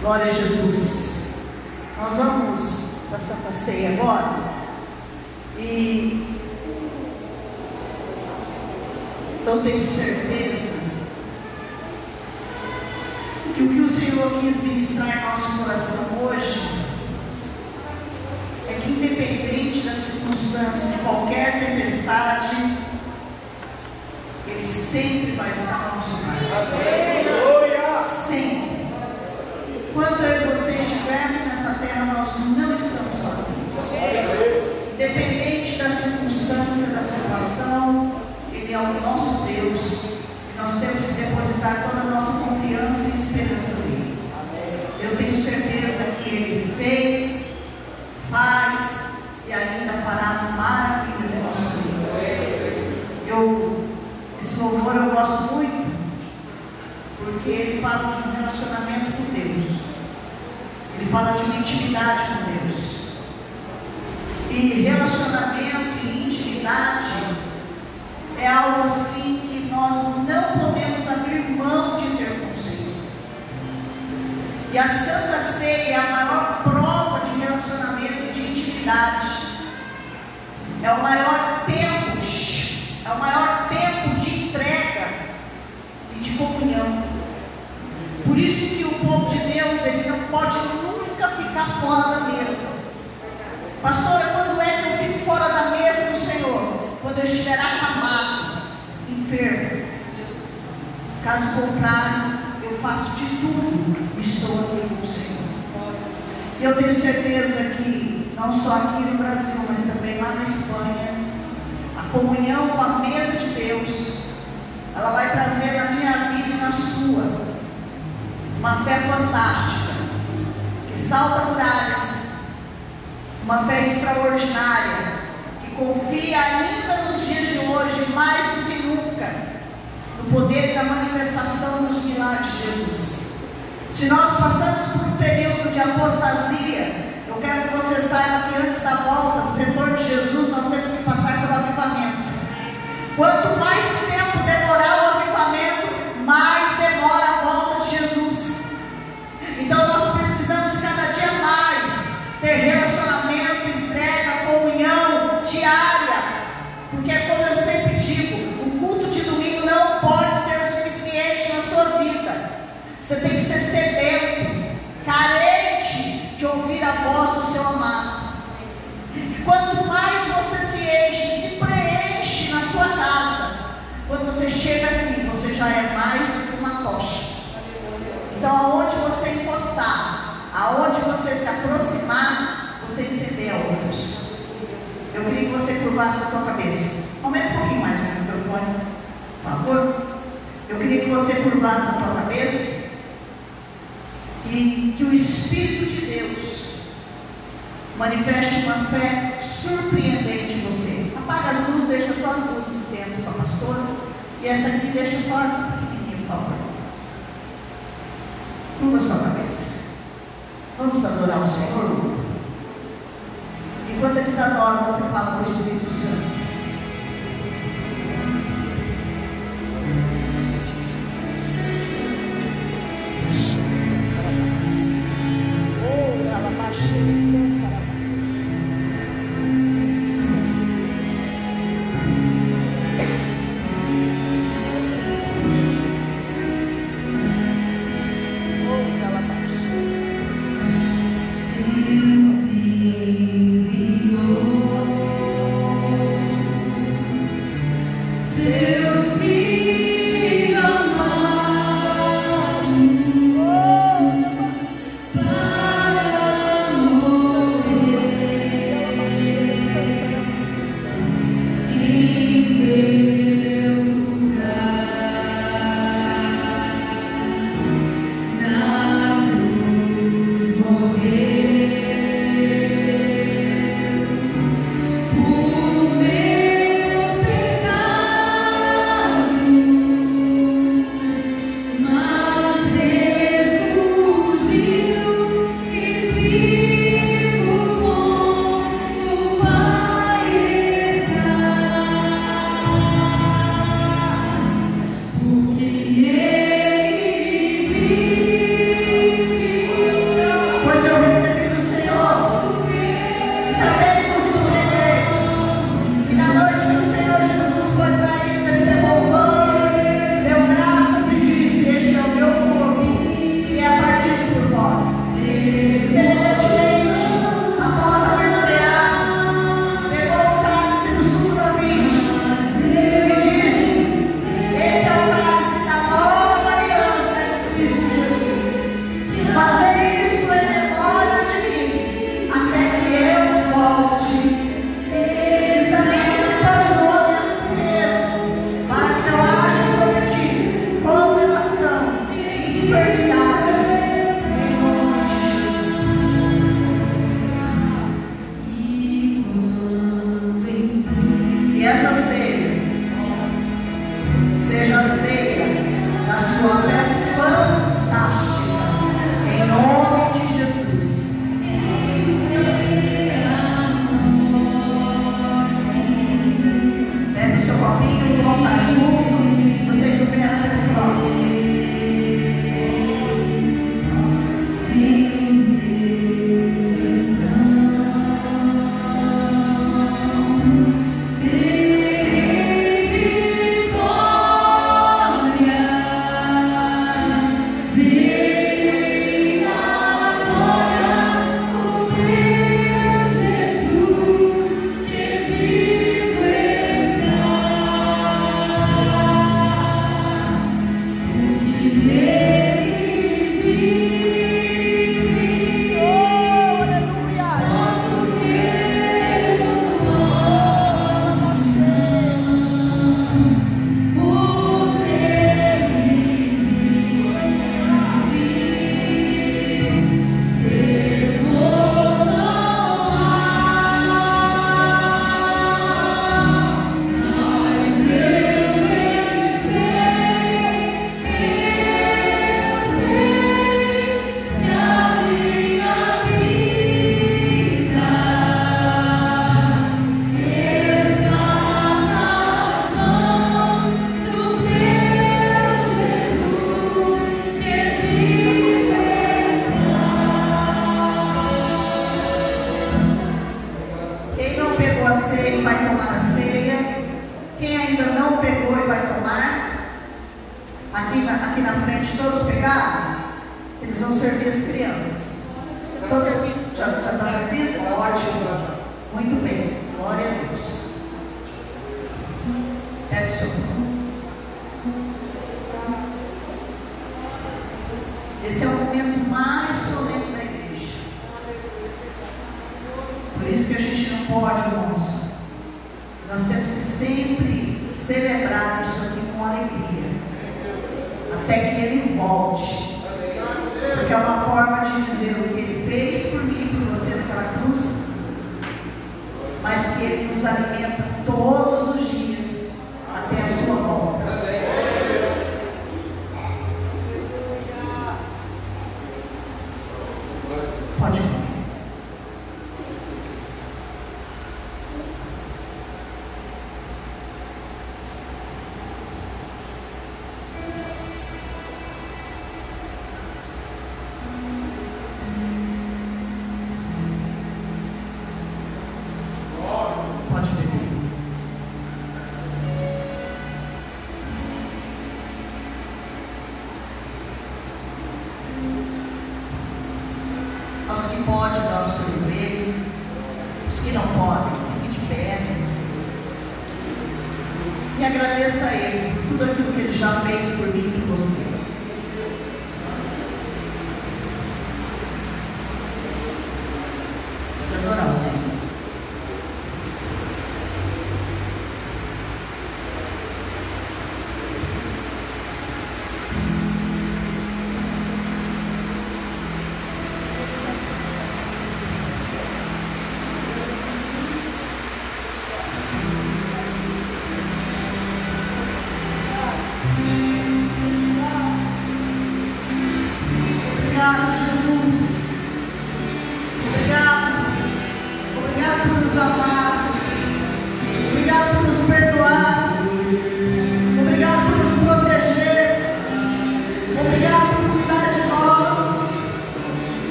Glória a Jesus. Nós vamos para a Santa Ceia agora. E eu tenho certeza que o que o Senhor quis ministrar em nosso coração hoje é que independente da circunstância, de qualquer tempestade, Ele sempre vai estar no nosso lado. Enquanto eu e você estivermos nessa terra, nós não estamos sozinhos. Independente da circunstância, da situação, Ele é o nosso Deus. E nós temos que depositar toda a nossa confiança e esperança nele. Eu tenho certeza que Ele fez, faz e ainda fará maravilhas em nosso meio. Eu, esse louvor eu gosto muito, porque ele fala de um relacionamento com Deus. Fala de uma intimidade com Deus. E relacionamento e intimidade é algo assim que nós não podemos abrir mão de ter com o Senhor. E a Santa Ceia é a maior prova de relacionamento e de intimidade. É o maior tempo, é o maior tempo de entrega e de comunhão. Por isso que o povo de Deus, ele não pode nunca fora da mesa. Pastora, quando é que eu fico fora da mesa do Senhor? Quando eu estiver acamado, enfermo. Caso contrário, eu faço de tudo e estou aqui com o Senhor. Eu tenho certeza que, não só aqui no Brasil, mas também lá na Espanha, a comunhão com a mesa de Deus, ela vai trazer na minha vida e na sua uma fé fantástica, salta muralhas, uma fé extraordinária, que confia ainda nos dias de hoje, mais do que nunca, no poder da manifestação dos milagres de Jesus. Se nós passamos por um período de apostasia, eu quero que você saiba que antes da volta, do retorno de Jesus, nós temos que passar pelo avivamento. Quanto mais tempo demorar o avivamento, mais demora a volta de Jesus. Então nós precisamos cada dia mais ter relacionamento, entrega, comunhão diária. Porque é como eu sempre digo, o culto de domingo não pode ser o suficiente na sua vida. Você tem que ser sedento, carente de ouvir a voz do seu amado. Quanto mais você se enche, se preenche na sua casa, quando você chega aqui, você já é mais do que uma tocha. Então, aonde você encostar, aonde você se aproximar, você incendeia outros. Eu queria que você curvasse a tua cabeça. Aumenta um pouquinho mais o microfone, por favor. Eu queria que você curvasse a tua cabeça e que o Espírito de Deus manifeste uma fé surpreendente em você. Apaga as luzes, deixa só as luzes no centro para a pastora. E essa aqui deixa só essa pequenininha, por favor. Curva sua cabeça. Vamos adorar o Senhor? Enquanto eles adoram, você fala com o Espírito Santo.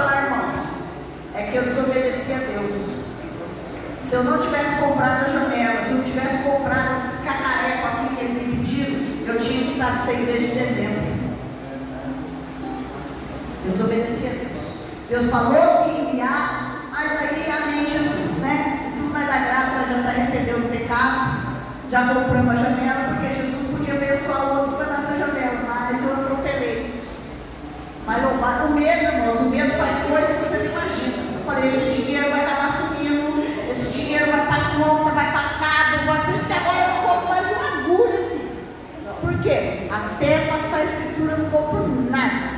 Falar, irmãos, é que eu desobedeci a Deus. Se eu não tivesse comprado a janela, se eu não tivesse comprado esses cacarecos aqui que eles me pediram, eu tinha que estar nessa igreja em dezembro. Eu desobedeci a Deus. Deus falou que ia enviar, mas aí amém Jesus, né? Tudo vai dar graça, já se arrependeu do pecado, já compramos a janela, porque Jesus podia abençoar o outro para nascer janela, mas eu atropelei. Mas louvar o medo, irmãos, o medo faz coisa que você não imagina. Eu falei, esse dinheiro vai acabar sumindo, esse dinheiro vai para conta, vai para cabo, vai por isso que agora eu não compro mais um agulha aqui. Por quê? Até passar a escritura eu não compro nada.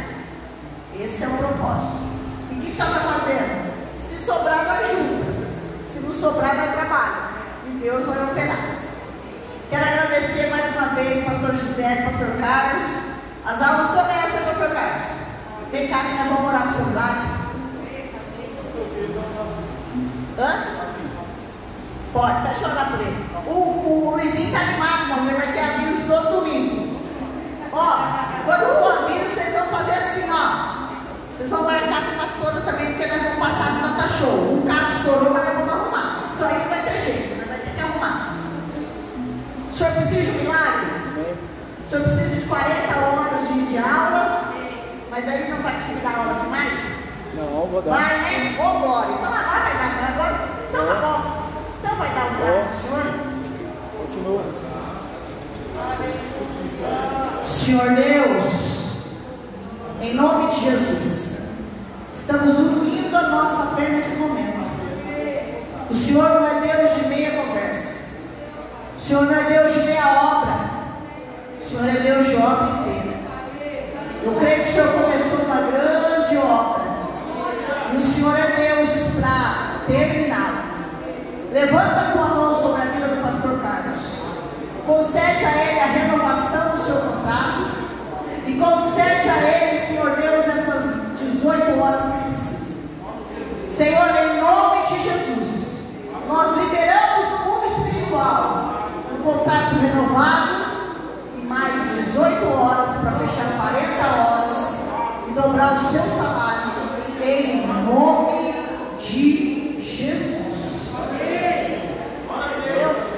Esse é o propósito. E o que o senhor está fazendo? Se sobrar, vai junto. Se não sobrar, vai trabalho. E Deus vai operar. Quero agradecer mais uma vez, pastor José, pastor Carlos. As aulas começam, pastor Carlos. Vem cá que nós vamos orar seu lado. Hã? Pode, deixa eu orar por ele. O, o Luizinho está animado, irmãos. Ele vai ter aviso todo domingo. Ó, quando for aviso, vocês vão fazer assim, ó. Vocês vão marcar com a pastora também, porque nós vamos passar no data show. Um carro estourou, mas nós vamos arrumar. Isso aí não vai ter jeito, nós vamos ter que arrumar. O senhor precisa de um milagre? O senhor precisa de 40 horas de, de aula, mas aí não vai conseguir dar aula demais? Não, vou dar. Vai, né? Ô, glória. Então agora vai dar, agora. Então tá bom. Então vai dar um lugar pro senhor. Continua. Senhor Deus, em nome de Jesus, estamos unindo a nossa fé nesse momento. O Senhor não é Deus de meia conversa. O Senhor não é Deus de meia obra. O Senhor é Deus de obra inteira. Eu creio que o Senhor começou uma grande obra. E o Senhor é Deus para terminá-la. Levanta a tua mão sobre a vida do pastor Carlos. Concede a ele a renovação do seu contrato. E concede a ele, Senhor Deus, essas 18 horas que ele precisa. Senhor, em nome de Jesus, nós liberamos no mundo espiritual um contrato renovado e mais 18 horas para fechar 40 horas e dobrar o seu salário. Em nome de Jesus. Seu.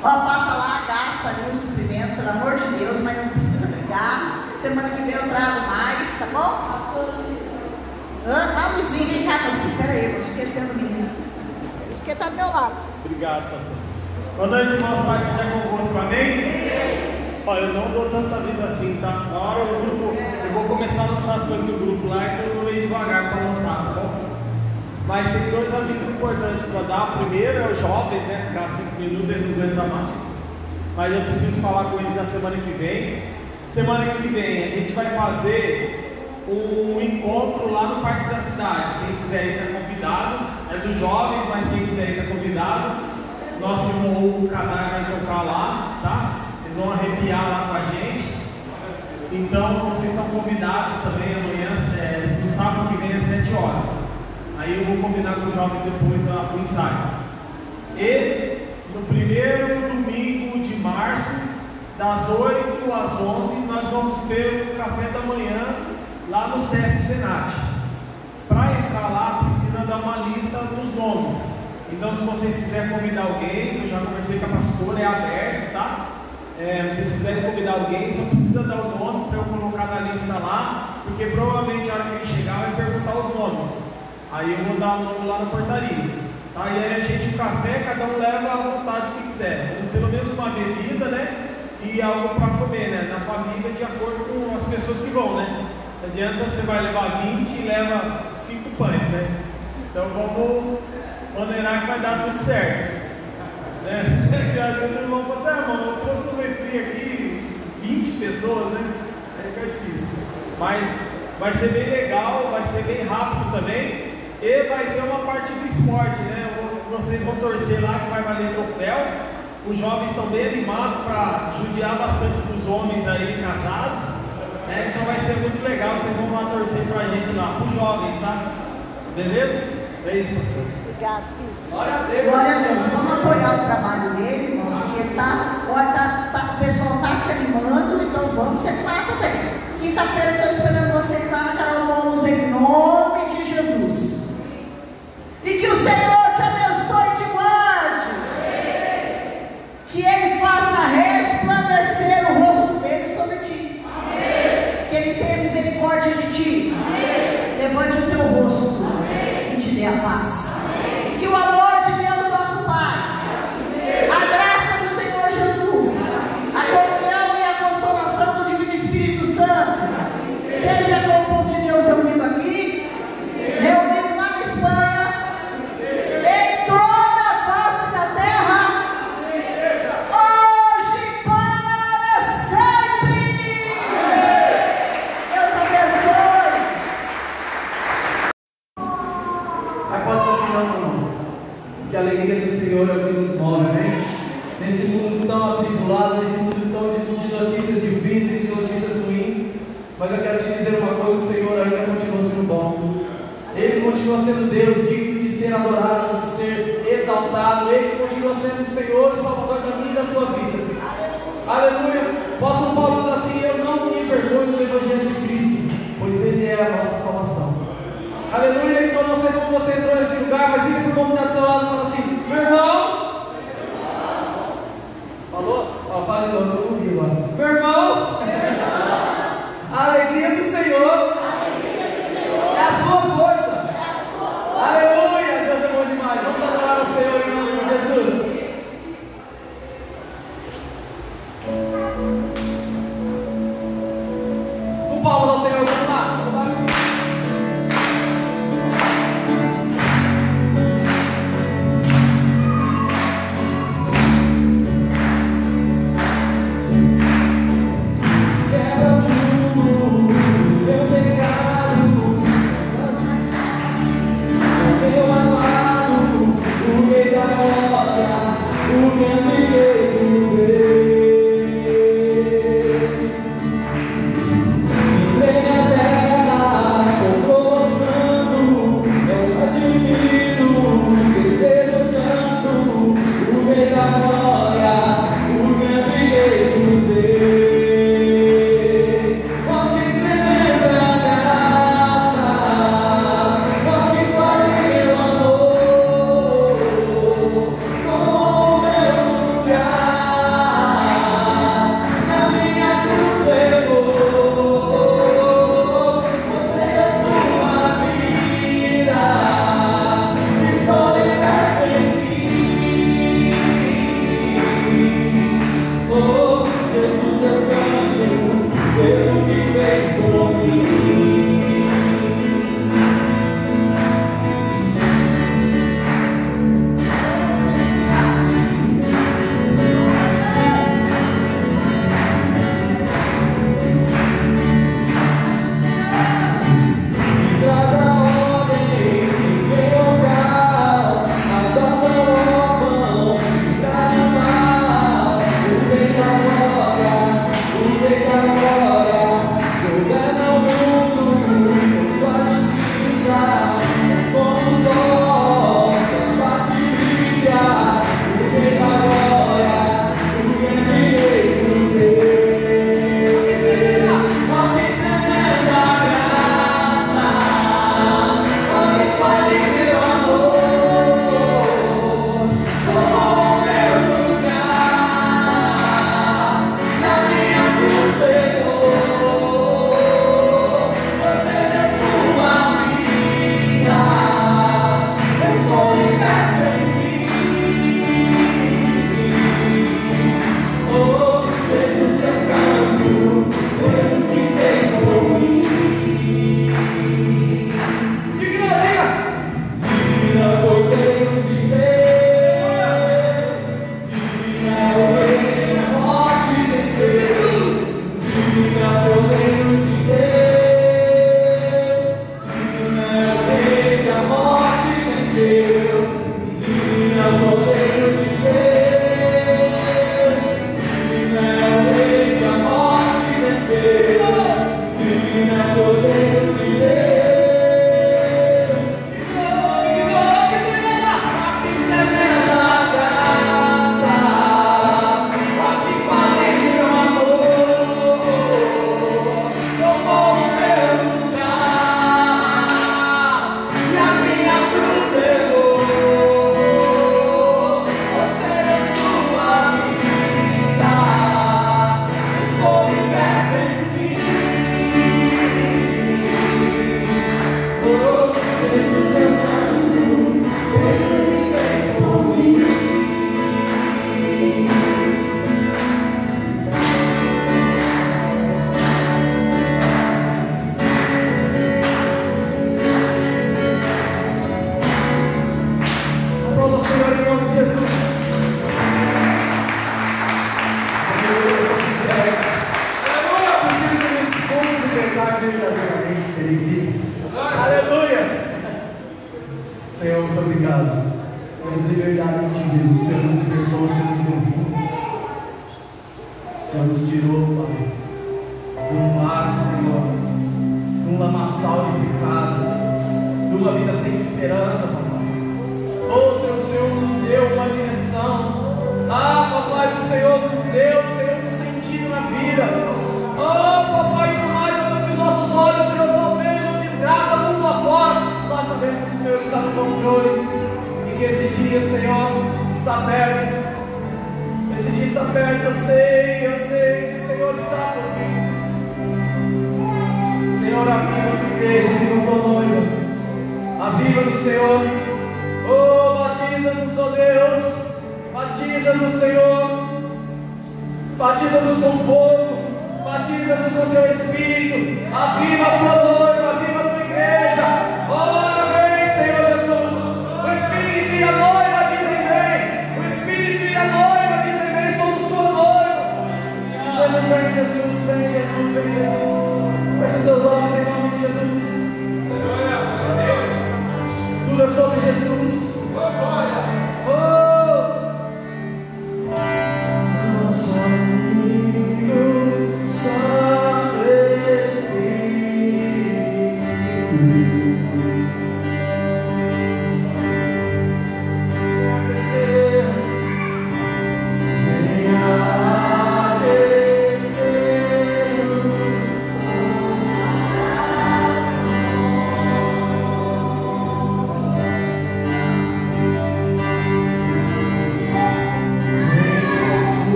Ó, passa lá, gasta ali o suprimento, pelo amor de Deus, mas não precisa brigar. Semana que vem eu trago mais, tá bom? Ah, Luzinho, vem cá, meu filho. Pera aí, vou esquecendo do menino. Isso porque tá do meu lado. Obrigado, pastor. Boa noite, irmãos, paz seja convosco, amém? Olha, eu não dou tanta vez assim, tá? Na hora o grupo, eu vou começar a lançar as coisas no grupo lá, então eu vou ir devagar para lançar, tá bom? Mas avisos importantes para dar. Primeiro é os jovens, né? Ficar cinco minutos, eles não aguentam mais. Mas eu preciso falar com eles na semana que vem. Semana que vem a gente vai fazer um encontro lá no Parque da Cidade. Quem quiser ir está convidado. É dos jovens, mas quem quiser ir está convidado. Nosso irmão o Canar vai tocar lá, tá? Eles vão arrepiar lá com a gente. Então vocês estão convidados também amanhã, é, no sábado que vem às 7 horas. Aí eu vou combinar com os jovens depois lá o ensaio. E no primeiro domingo de março, das 8 às 11, nós vamos ter o café da manhã lá no SESC Senat. Para entrar lá, precisa dar uma lista dos nomes. Então, se vocês quiserem convidar alguém, eu já conversei com a pastora, é aberto, tá? É, se vocês quiserem convidar alguém, só precisa dar o nome para eu colocar na lista lá, porque provavelmente a hora que ele chegar vai perguntar os nomes. Aí eu vou dar o nome lá na portaria. Tá? E aí a gente, o café, cada um leva à vontade que quiser. Pelo menos uma bebida, né? E algo para comer, né? Na família, de acordo com as pessoas que vão, né? Não adianta você vai levar 20 e leva 5 pães, né? Então vamos maneirar que vai dar tudo certo. Né? Porque às vezes o irmão assim, ah, irmão, eu trouxe um refri aqui, 20 pessoas, né? Aí fica difícil. Mas vai ser bem legal, vai ser bem rápido também. E vai ter uma parte do esporte, né? Vocês vão torcer lá que vai valer troféu. Os jovens estão bem animados para judiar bastante dos homens aí casados. É, então vai ser muito legal, vocês vão lá torcer para a gente lá, para os jovens, tá? Beleza? É isso, pastor. Obrigado, filho. Glória a Deus. Glória a Deus. Vamos apoiar o trabalho dele, irmãos, porque ele tá, olha, tá, tá, o pessoal está se animando, então vamos se animar também. Quinta-feira eu estou esperando vocês lá na Carol Bolos, em nome de Jesus. E que o Senhor Como você entrou neste lugar, mas vira para o irmão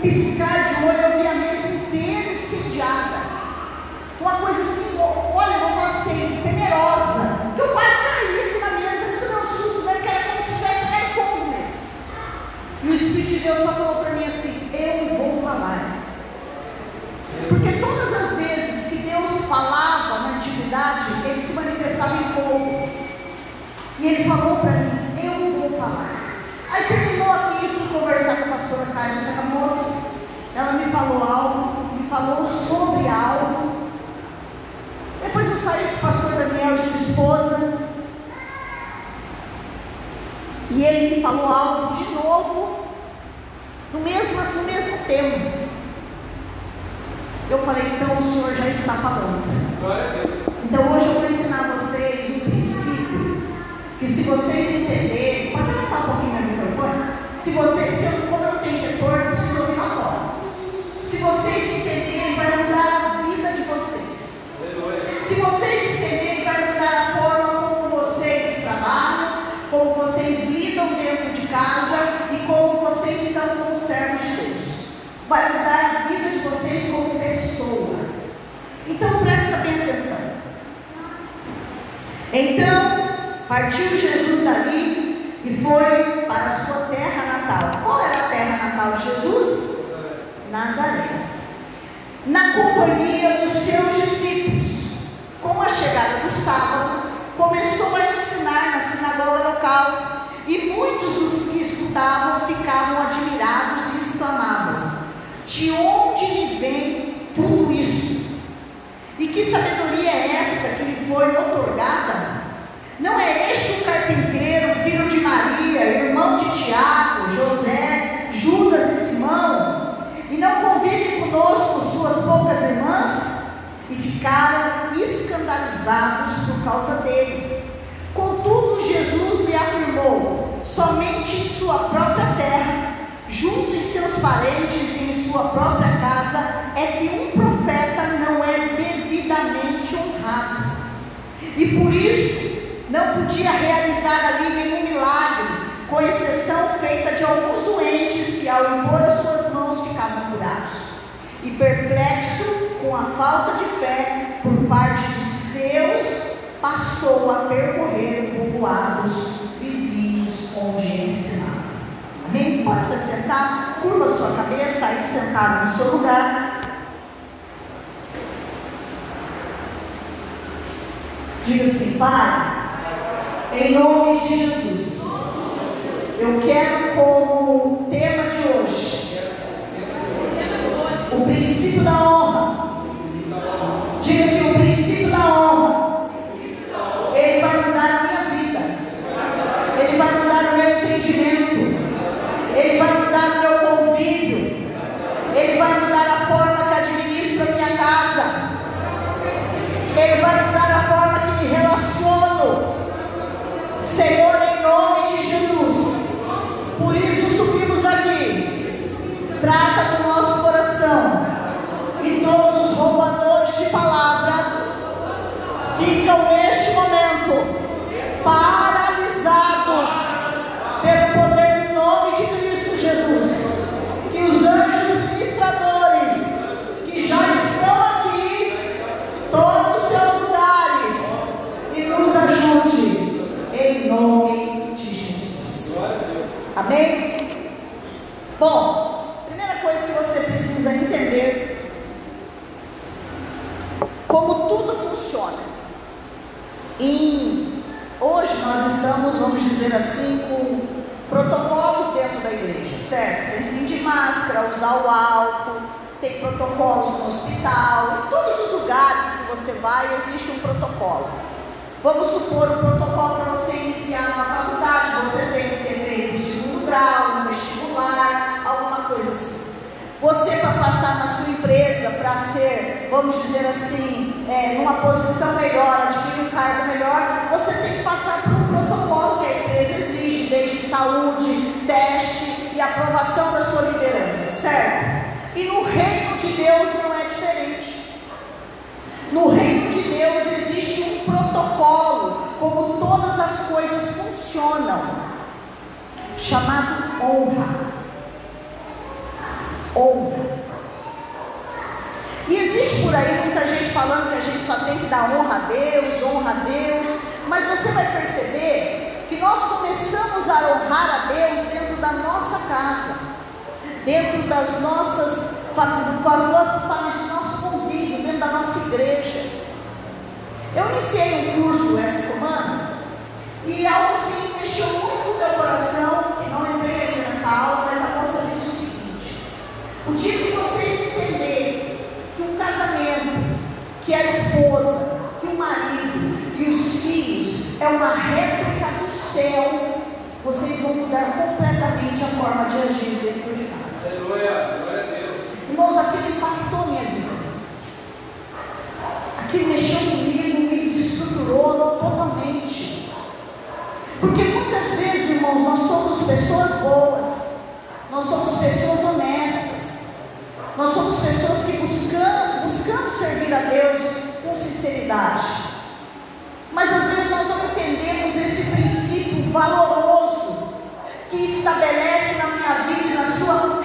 assim, num piscar de olho, eu vi a mesa inteira incendiada. Foi uma coisa assim, olha, eu vou falar para vocês, temerosa. Que eu quase caí aqui na mesa, me deu um susto, né? que era como se tivesse pegado fogo mesmo. E o Espírito de Deus só falou para mim assim: Eu vou falar. Porque todas as vezes que Deus falava na antiguidade, ele se manifestava em fogo. E ele falou para mim: Eu vou falar. Aí terminou aqui, fui conversar com a pastora Carla Sakamoto. Ela me falou algo, me falou sobre algo. Depois eu saí com o pastor Daniel e sua esposa. E ele falou algo de novo, no mesmo, no mesmo tema. Eu falei, então o Senhor já está falando. Então hoje eu vou ensinar a vocês um princípio. Que se vocês entenderem, pode aumentar um pouquinho no microfone? Se vocês, porque como eu não tenho retorno, eu preciso ouvir lá fora. Se vocês entenderem, vai mudar a vida de vocês. Se vocês entenderem, vai mudar a forma como vocês trabalham, como vocês lidam dentro de casa e como vocês são como servos de Deus. Vai mudar a vida de vocês como pessoa. Então presta bem atenção. Então, partiu Jesus dali e foi para a sua terra natal. Qual era a terra natal de Jesus? Nazaré. Na companhia dos seus discípulos. Com a chegada do sábado, começou a ensinar na sinagoga local. E muitos dos que escutavam ficavam admirados e exclamavam: De onde lhe vem tudo isso? E que sabedoria é esta que lhe foi otorgada? Não é este o carpinteiro, filho de Maria, irmão de Tiago, José, Judas e Simão? E não convive conosco suas poucas irmãs? E ficaram escandalizados por causa dele. Contudo, Jesus lhe afirmou: somente em sua própria terra, junto em seus parentes e em sua própria casa, é que um profeta não é devidamente honrado. E por isso, não podia realizar ali nenhum milagre, com exceção feita de alguns doentes que, ao impor as suas mãos, ficavam curados. E perplexo com a falta de fé por parte de seus, passou a percorrer povoados vizinhos onde ensinava. Amém? Pode se sentar, curva sua cabeça, aí sentado no seu lugar. Diga assim, Pai, em nome de Jesus, eu quero como tema de hoje o princípio da honra. Diga assim, o princípio da honra. Ele vai mudar a minha vida. Ele vai mudar o meu entendimento. Ele vai mudar o meu convívio. Ele vai mudar a forma que administro a minha casa. Ele vai mudar a forma que me relaciono. Senhor, em nome de Jesus. Por isso subimos aqui coisa que você precisa entender como tudo funciona. E hoje nós estamos, vamos dizer assim, com protocolos dentro da igreja, certo? Tem que vir de máscara, usar o álcool, tem protocolos no hospital, em todos os lugares que você vai existe um protocolo. Vamos supor um protocolo para você iniciar uma faculdade, você tem que ter feito o segundo grau, um vestibular, alguma coisa assim. Você para passar na sua empresa, para ser, vamos dizer assim, é, numa posição melhor, adquirir um cargo melhor, você tem que passar por um protocolo que a empresa exige, desde saúde, teste e aprovação da sua liderança, certo? E no reino de Deus não é diferente. No reino de Deus existe um protocolo, como todas as coisas funcionam, chamado honra. Honra. E existe por aí muita gente falando que a gente só tem que dar honra a Deus, honra a Deus, mas você vai perceber que nós começamos a honrar a Deus dentro da nossa casa dentro das nossas, com as nossas famílias, do nosso convívio, dentro da nossa igreja. Eu iniciei um curso essa semana e algo assim mexeu muito com o meu coração, e não entrei ainda nessa aula, mas a moça disse o seguinte: o dia que vocês entenderem que um casamento, que a esposa, que o marido e os filhos é uma réplica do céu, vocês vão mudar completamente a forma de agir dentro de casa. Aleluia. Irmãos, aquilo impactou minha vida. Aquilo mexeu comigo, me desestruturou totalmente. Porque muitas vezes, irmãos, nós somos pessoas boas, nós somos pessoas honestas, nós somos pessoas que buscamos, buscamos servir a Deus com sinceridade. Mas às vezes nós não entendemos esse princípio valoroso que estabelece na minha vida e na sua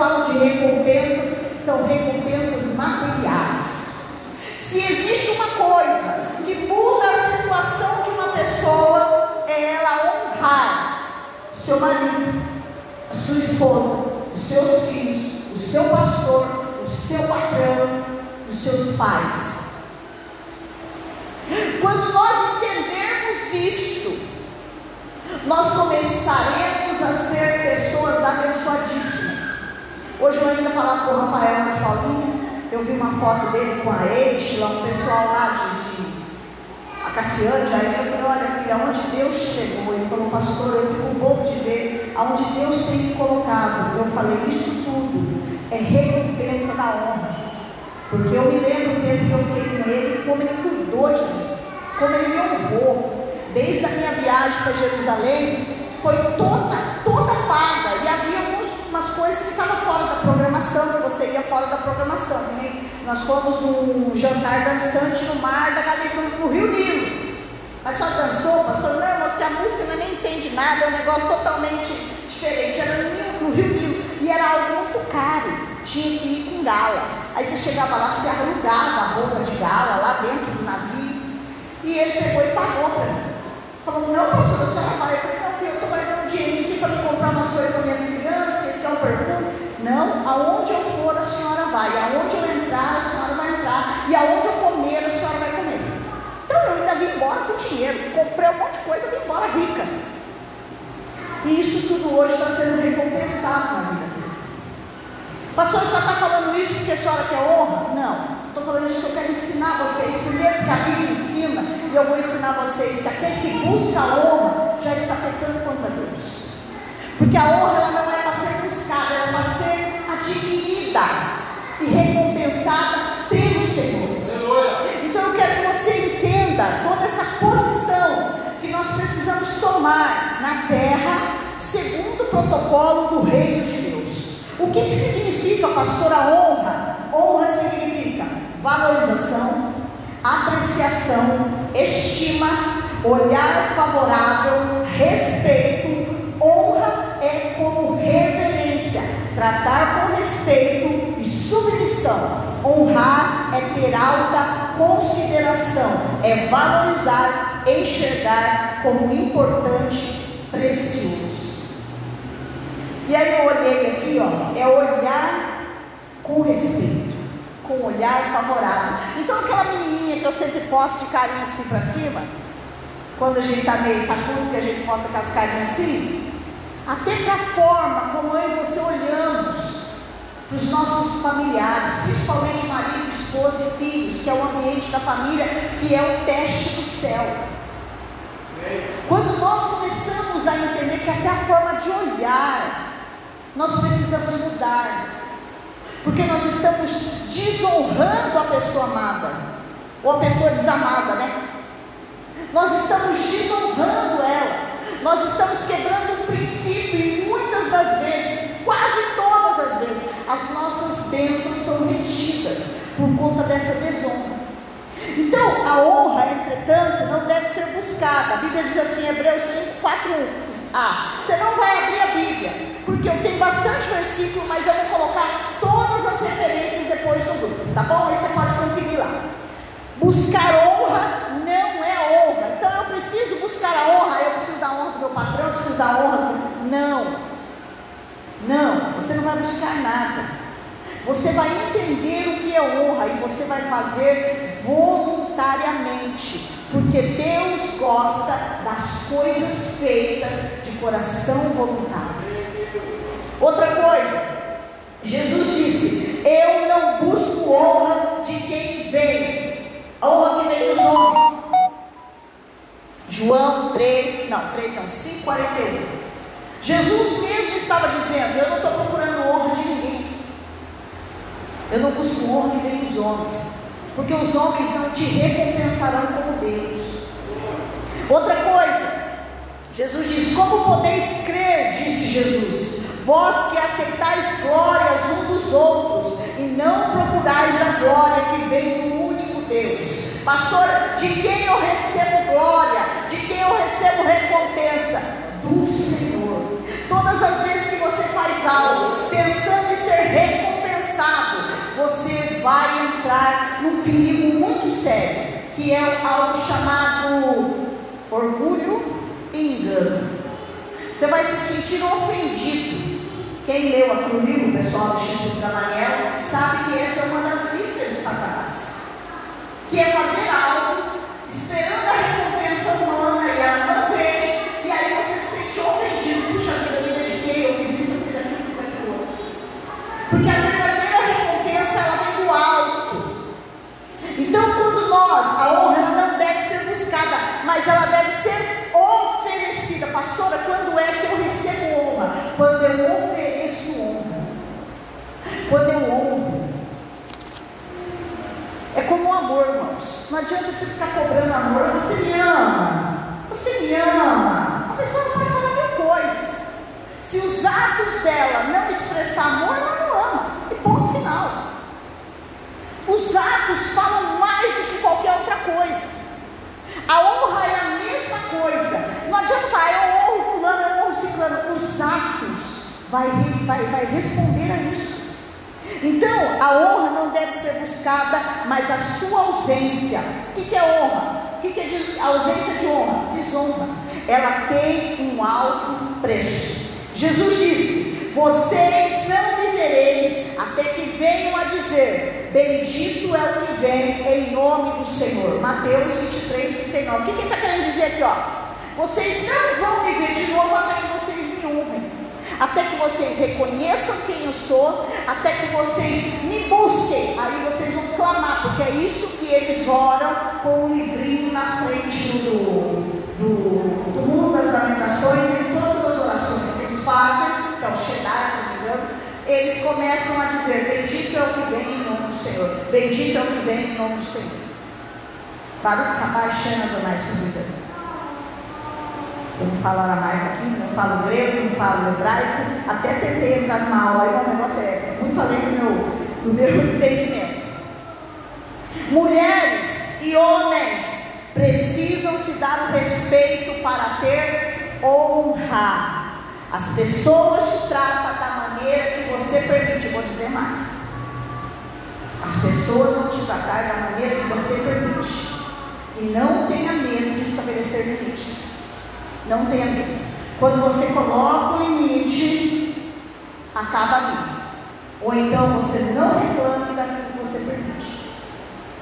falo de recompensas, são recompensas materiais. Se existe uma coisa que muda a situação de uma pessoa, é ela honrar seu marido, a sua esposa, os seus filhos, o seu pastor, o seu patrão, os seus pais. Quando nós entendermos isso, nós começaremos a ser pessoas abençoadíssimas. Hoje eu ainda falava com o Rafael de Paulinha, eu vi uma foto dele com a lá um pessoal lá de, de a Cassiane, aí eu falei, olha filha, aonde Deus levou? Ele falou, pastor, eu fico bobo de ver aonde Deus tem me colocado. Eu falei, isso tudo é recompensa da honra. Porque eu me lembro do tempo que eu fiquei com ele, como ele cuidou de mim, como ele me honrou desde a minha viagem para Jerusalém, foi toda, toda paga. E havia algumas coisas que estavam fora da programação, que você ia fora da programação. Né? Nós fomos num jantar dançante no mar da Galileia, no Rio Nilo. Mas só dançou, pastor, não, mas que a música não nem entende nada, é um negócio totalmente diferente. Era no, Rio Nilo e era algo muito caro. Tinha que ir com gala. Aí você chegava lá, se alugava a roupa de gala lá dentro do navio. E ele pegou e pagou para mim. Falou, não, pastor, a senhora vai. Eu falei, não, eu estou guardando dinheirinho aqui para me comprar umas coisas para minhas crianças, que eles querem um perfume. Não, aonde eu for, a senhora vai. Aonde eu entrar, a senhora vai entrar. E aonde eu comer, a senhora vai comer. Então eu ainda vim embora com dinheiro. Comprei um monte de coisa e vim embora rica. E isso tudo hoje está sendo recompensado na vida dele. Pastor, só está falando isso porque a senhora quer honra? Não. Estou falando isso que eu quero ensinar vocês. Primeiro, porque a Bíblia ensina, e eu vou ensinar vocês que aquele que busca a honra já está pecando contra Deus. Porque a honra ela não é para ser e recompensada pelo Senhor. Então eu quero que você entenda toda essa posição que nós precisamos tomar na terra, segundo o protocolo do reino de Deus. O que, que significa, pastor, a honra? Honra significa valorização, apreciação, estima, olhar favorável, respeito. Honra é como reverência, tratar com respeito Honrar é ter alta consideração, é valorizar, enxergar como importante, precioso. E aí eu olhei aqui, ó, é olhar com respeito, com olhar favorável. Então aquela menininha que eu sempre posto de carinha assim para cima, quando a gente está meio sacudo, que a gente posta com as carinhas assim, até para a forma como eu e você olhamos para os nossos familiares, principalmente marido, esposa e filhos, que é o ambiente da família, que é o teste do céu. Quando nós começamos a entender que até a forma de olhar nós precisamos mudar, porque nós estamos desonrando a pessoa amada, ou a pessoa desamada, né? Nós estamos desonrando ela, nós estamos quebrando um princípio, e muitas das vezes, quase todas as vezes, as nossas bênçãos são retidas por conta dessa desonra. Então, a honra, entretanto, não deve ser buscada. A Bíblia diz assim, Hebreus 5, 4, 1. Ah, você não vai abrir a Bíblia, porque eu tenho bastante versículo, mas eu vou colocar todas as referências depois do grupo, tá bom? Aí você pode conferir lá. Buscar honra não é honra. Então eu preciso buscar a honra, eu preciso da honra do meu patrão, eu preciso da honra do. Não. Não, você não vai buscar nada. Você vai entender o que é honra e você vai fazer voluntariamente, porque Deus gosta das coisas feitas de coração voluntário. Outra coisa, Jesus disse: Eu não busco honra de quem vem, honra que vem dos homens. João 3, não, 3 não, 5, 41. Jesus mesmo estava dizendo: Eu não estou procurando honra de ninguém. Eu não busco honra que vem dos homens, porque os homens não te recompensarão como Deus. Outra coisa, Jesus diz: Como podeis crer? Disse Jesus Vós que aceitais glórias um dos outros e não procurais a glória que vem do único Deus. Pastor, de quem eu recebo glória? De quem eu recebo recompensa? Do Senhor. Todas as vezes que você faz algo pensando em ser recompensado, você vai entrar num perigo muito sério, que é algo chamado orgulho e engano. Você vai se sentir ofendido quem leu aqui o livro, pessoal do Instituto Gamaliel, sabe que essa é uma das iscas de Satanás. Que é fazer algo, esperando a recompensa humana e ela não vem, e aí você se sente ofendido. Puxa vida, me dediquei, eu fiz isso, eu fiz aquilo, eu fiz aquilo outro. Porque a verdadeira recompensa, ela vem do alto. Então, quando nós, a honra ela não deve ser buscada, mas ela deve ser oferecida. Pastora, quando é que eu recebo honra? Quando eu ofereço quando eu honro. É como o amor, irmãos. Não adianta você ficar cobrando amor. Você me ama. Você me ama. A pessoa não pode falar mil coisas. Se os atos dela não expressar amor, ela não ama. E ponto final. Os atos falam mais do que qualquer outra coisa. A honra é coisa. Não adianta falar, eu honro fulano, eu honro ciclano. Os atos vai, vai, vai responder a isso. Então, a honra não deve ser buscada, mas a sua ausência. O que, que é honra? O que, que é ausência de honra? Desonra. Ela tem um alto preço. Jesus disse: Vocês não me vereis até que venham a dizer: Bendito é o que vem em nome do Senhor. Mateus 23, 39. O que, ele está querendo dizer aqui? Ó? Vocês não vão me ver de novo até que vocês me honrem até que vocês reconheçam quem eu sou, até que vocês me busquem. Aí vocês vão clamar, porque é isso que eles oram com o livrinho na frente do, do mundo das lamentações e em todas as orações que eles fazem, que é o Shaddai, se não me engano, eles começam a dizer: Bendito é o que vem em nome do Senhor, bendito é o que vem em nome do Senhor. Baruch Rabashana mais subida. Eu não falo aramaico aqui, não falo grego, não falo hebraico. Até tentei entrar numa aula, aí o negócio é muito além do meu, do meu entendimento. Mulheres e homens precisam se dar o respeito para ter honra. As pessoas te tratam da maneira que você permite. vou dizer mais. As pessoas vão te tratar da maneira que você permite. E não tenha medo de estabelecer limites. Não tenha medo. Quando você coloca um limite, acaba ali. Ou então você não reclame daquilo que você permite.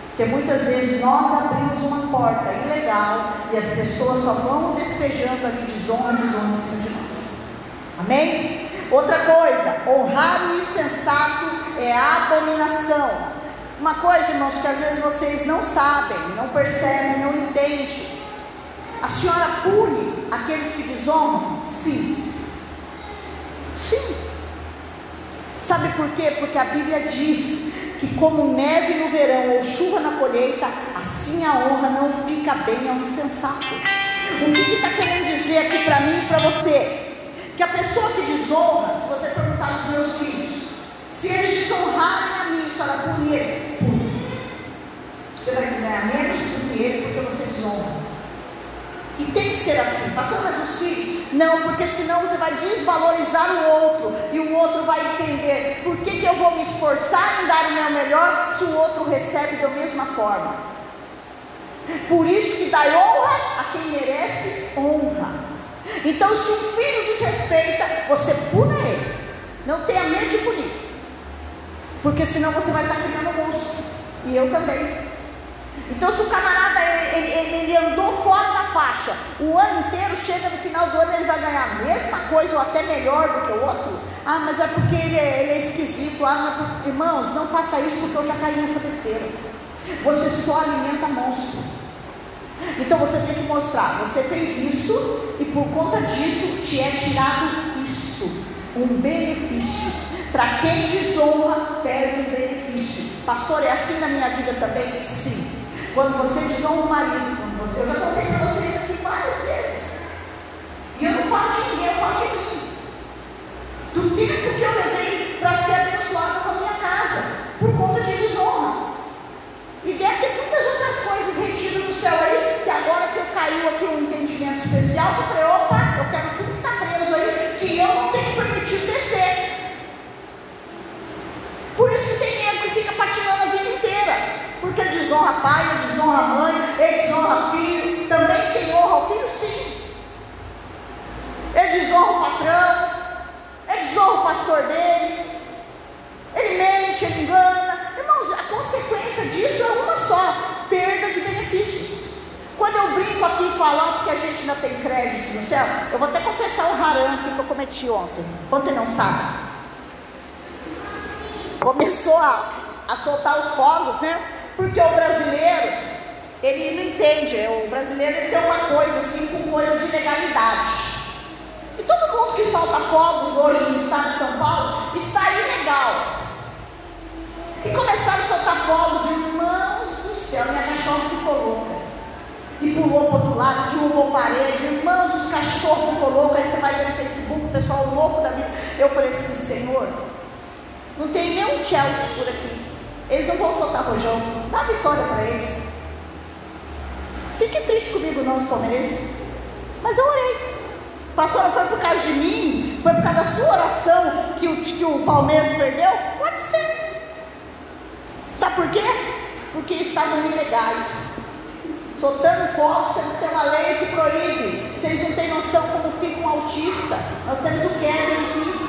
Porque muitas vezes nós abrimos uma porta ilegal e as pessoas só vão despejando ali desonra, desonra em cima de nós. Amém? Outra coisa, honrar o insensato é abominação. Uma coisa, irmãos, que às vezes vocês não sabem, não percebem, não entendem. A senhora pune aqueles que desonram? Sim. Sim. Sabe por quê? Porque a Bíblia diz que, como neve no verão ou chuva na colheita, assim a honra não fica bem ao insensato. O que está que tá querendo dizer aqui para mim e para você? Que a pessoa que desonra, se você perguntar aos meus filhos, se eles desonrarem a mim, se ela punir eles, você vai ganhar menos do que ele porque você desonra. E tem que ser assim. Pastor, mas os filhos? Não, porque senão você vai desvalorizar o outro. E o outro vai entender por que, que eu vou me esforçar em dar o meu melhor se o outro recebe da mesma forma. Por isso que dá honra a quem merece honra. Então, se um filho desrespeita, você puna ele. Não tenha medo de punir. Porque senão você vai estar criando um monstro. E eu também. Então, se o camarada ele, ele, ele, andou fora da faixa o ano inteiro, chega no final do ano ele vai ganhar a mesma coisa ou até melhor do que o outro. Ah, mas é porque ele é, ele é esquisito. Ah, é irmãos, não faça isso porque eu já caí nessa besteira. Você só alimenta monstro. Então você tem que mostrar, você fez isso e por conta disso te é tirado isso, um benefício. Para quem desonra, perde um benefício. Pastor, é assim na minha vida também? Sim. Quando você desonra o marido, eu já contei para vocês aqui várias vezes. E eu não falo de ninguém, eu falo de mim. Do tempo que eu levei para ser abençoada com a minha casa, por conta de desonra. E deve ter muitas outras retidas no céu aí, que agora que eu caiu aqui um entendimento especial, eu falei, opa, eu quero tudo que está preso aí, que eu não tenho permitido descer. Por isso que tem nego que fica patinando a vida inteira porque desonra pai, desonra mãe, ele desonra filho, também tem honra ao filho, sim. Ele desonra o patrão, ele desonra o pastor dele, ele mente, ele engana. Irmãos, a consequência disso é uma só: de benefícios. Quando eu brinco aqui falando que a gente ainda tem crédito no céu, eu vou até confessar um haram que eu cometi ontem. Ontem não sabe. Começou a, a soltar os fogos, né? Porque o brasileiro, ele não entende. O brasileiro tem uma coisa assim com coisa de legalidade. E todo mundo que solta fogos hoje no estado de São Paulo está ilegal. E começaram a soltar fogos, irmãos céu, minha cachorra ficou louca. E pulou para o outro lado, derrubou parede, irmãos, os cachorros ficou louco. Aí você vai ver no Facebook, o pessoal louco da vida. Eu falei assim, Senhor, não tem nenhum Chelsea por aqui. Eles não vão soltar rojão. Dá vitória para eles. Fique triste comigo, não, os palmeirenses. Mas eu orei. Pastora, foi por causa de mim? Foi por causa da sua oração que o, que o Palmeiras perdeu? Pode ser. Sabe por quê? Porque estavam ilegais. Soltando fogo, você não tem uma lei que proíbe. Vocês não têm noção como fica um autista. Nós temos o Kevin aqui.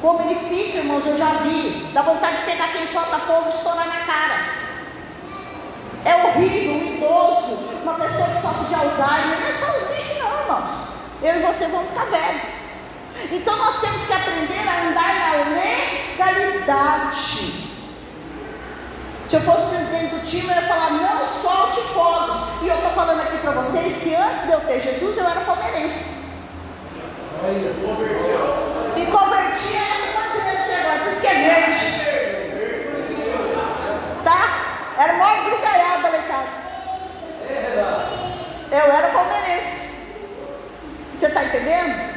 Como ele fica, irmãos, eu já vi. Dá vontade de pegar quem solta fogo e estourar na cara. É horrível, um idoso, uma pessoa que sofre de Alzheimer. Não é só os bichos, não, irmãos. Eu e você vamos ficar velhos. Então nós temos que aprender a andar na legalidade. Se eu fosse presidente do time, eu ia falar: não solte fogos. E eu estou falando aqui para vocês que antes de eu ter Jesus, eu era palmeirense. E converti essa matéria aqui agora, por isso que é grande. Tá? Era maior brincalhada lá em casa. Eu era palmeirense. Você está entendendo?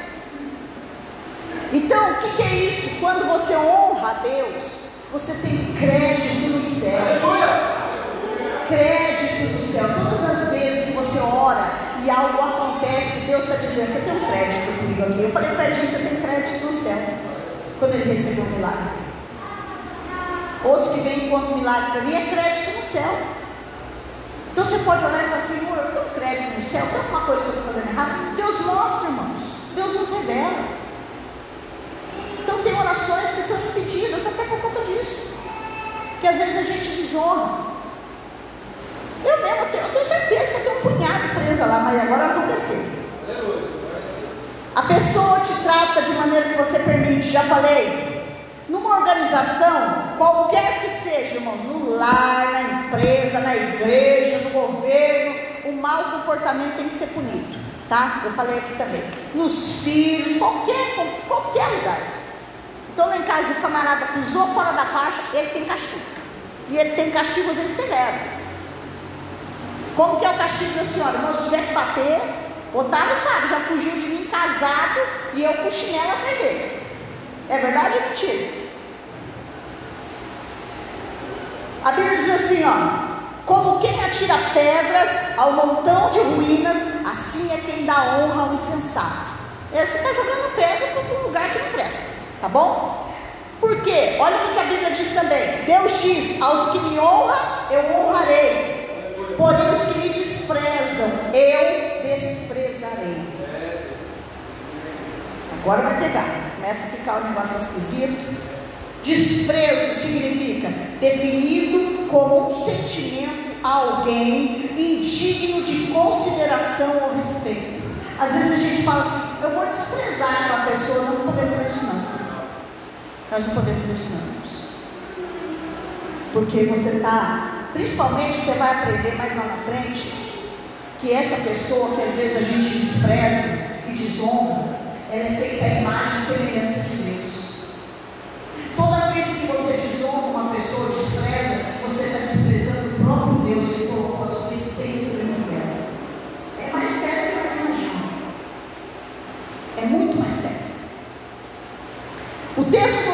Então, o que, que, é isso? Quando você honra a Deus, você tem crédito no céu. Crédito no céu. Todas as vezes que você ora e algo acontece, Deus está dizendo, você tem um crédito comigo aqui. Eu falei para ele, você tem crédito no céu. Quando ele recebeu o milagre. Outros que vêm enquanto milagre para mim é crédito no céu. Então você pode orar e falar, Senhor, eu tenho crédito no céu, tem alguma coisa que eu estou fazendo errado? Deus mostra, irmãos. Deus nos revela. Então tem orações que que às vezes a gente desonra. Eu mesmo, eu tenho, eu tenho certeza que eu tenho um punhado presa lá, mas agora elas vão descer. A pessoa te trata de maneira que você permite, já falei. Numa organização, qualquer que seja, irmãos, no lar, na empresa, na igreja, no governo, o mau comportamento tem que ser punido, tá? Eu falei aqui também. Nos filhos, qualquer, qualquer lugar. Então lá em casa o camarada pisou fora da faixa, ele tem castigo. E ele tem castigo às vezes severo. Como que é o castigo da senhora? Irmão, se tiver que bater, Otávio sabe, já fugiu de mim casado e eu com chinelo atrás dele. É verdade ou mentira? A Bíblia diz assim, ó. Como quem atira pedras ao montão de ruínas, assim é quem dá honra ao insensato. Você está jogando pedra para um lugar que não presta, tá bom? Por quê? Olha o que a Bíblia diz também. Deus diz: aos que me honram, eu honrarei. Porém, os que me desprezam, eu desprezarei. Agora vai pegar. Começa a ficar um negócio esquisito. Desprezo significa definido como um sentimento a alguém indigno de consideração ou respeito. Às vezes a gente fala assim, eu vou desprezar aquela pessoa, não podemos isso não. Nós não podemos não. Porque você está, principalmente você vai aprender mais lá na frente, que essa pessoa que às vezes a gente despreza e desonra, ela é feita a imagem e semelhança de Deus. Toda vez que você desonra uma pessoa, despreza, você está desprezando o próprio Deus que colocou a sua essência dentro delas. É mais sério que mais imagina. É muito mais sério. O texto que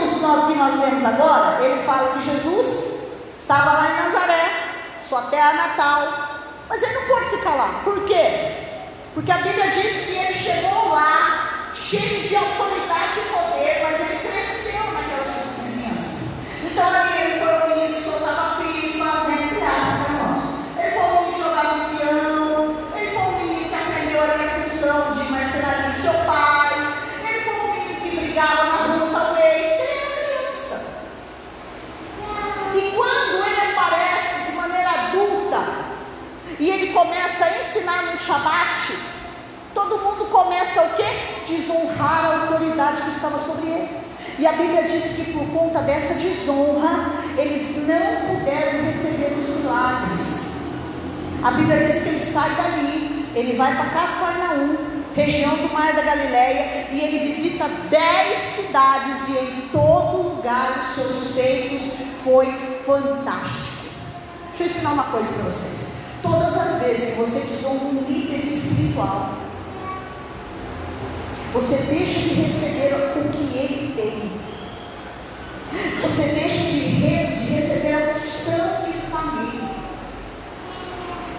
nós lemos agora, ele fala que Jesus estava lá em Nazaré, sua terra natal. Mas ele não pôde ficar lá. Por quê? Porque a Bíblia diz que ele chegou lá cheio de autoridade e poder, mas ele cresceu naquela vizinhança. Então ele foi o menino que soltava pipa, né? Entre Ele foi o menino que jogava piano, ele foi o menino que aprendeu a função de marcenaria do seu pai, ele foi o menino que brigava na rua, talvez. Ele era criança. E quando ele aparece de maneira adulta e ele começa a ensinar no Shabat, todo mundo começa o quê? Desonrar a autoridade que estava sobre ele. E a Bíblia diz que por conta dessa desonra, eles não puderam receber os milagres. A Bíblia diz que ele sai dali, ele vai para Cafarnaum, região do Mar da Galileia, e ele visita dez cidades, e em todo lugar os seus feitos foi fantástico. Deixa eu ensinar uma coisa para vocês. Todas as vezes que você desonra um líder espiritual, você deixa de receber o que ele tem. Você deixa de, re, de receber a unção que está nele.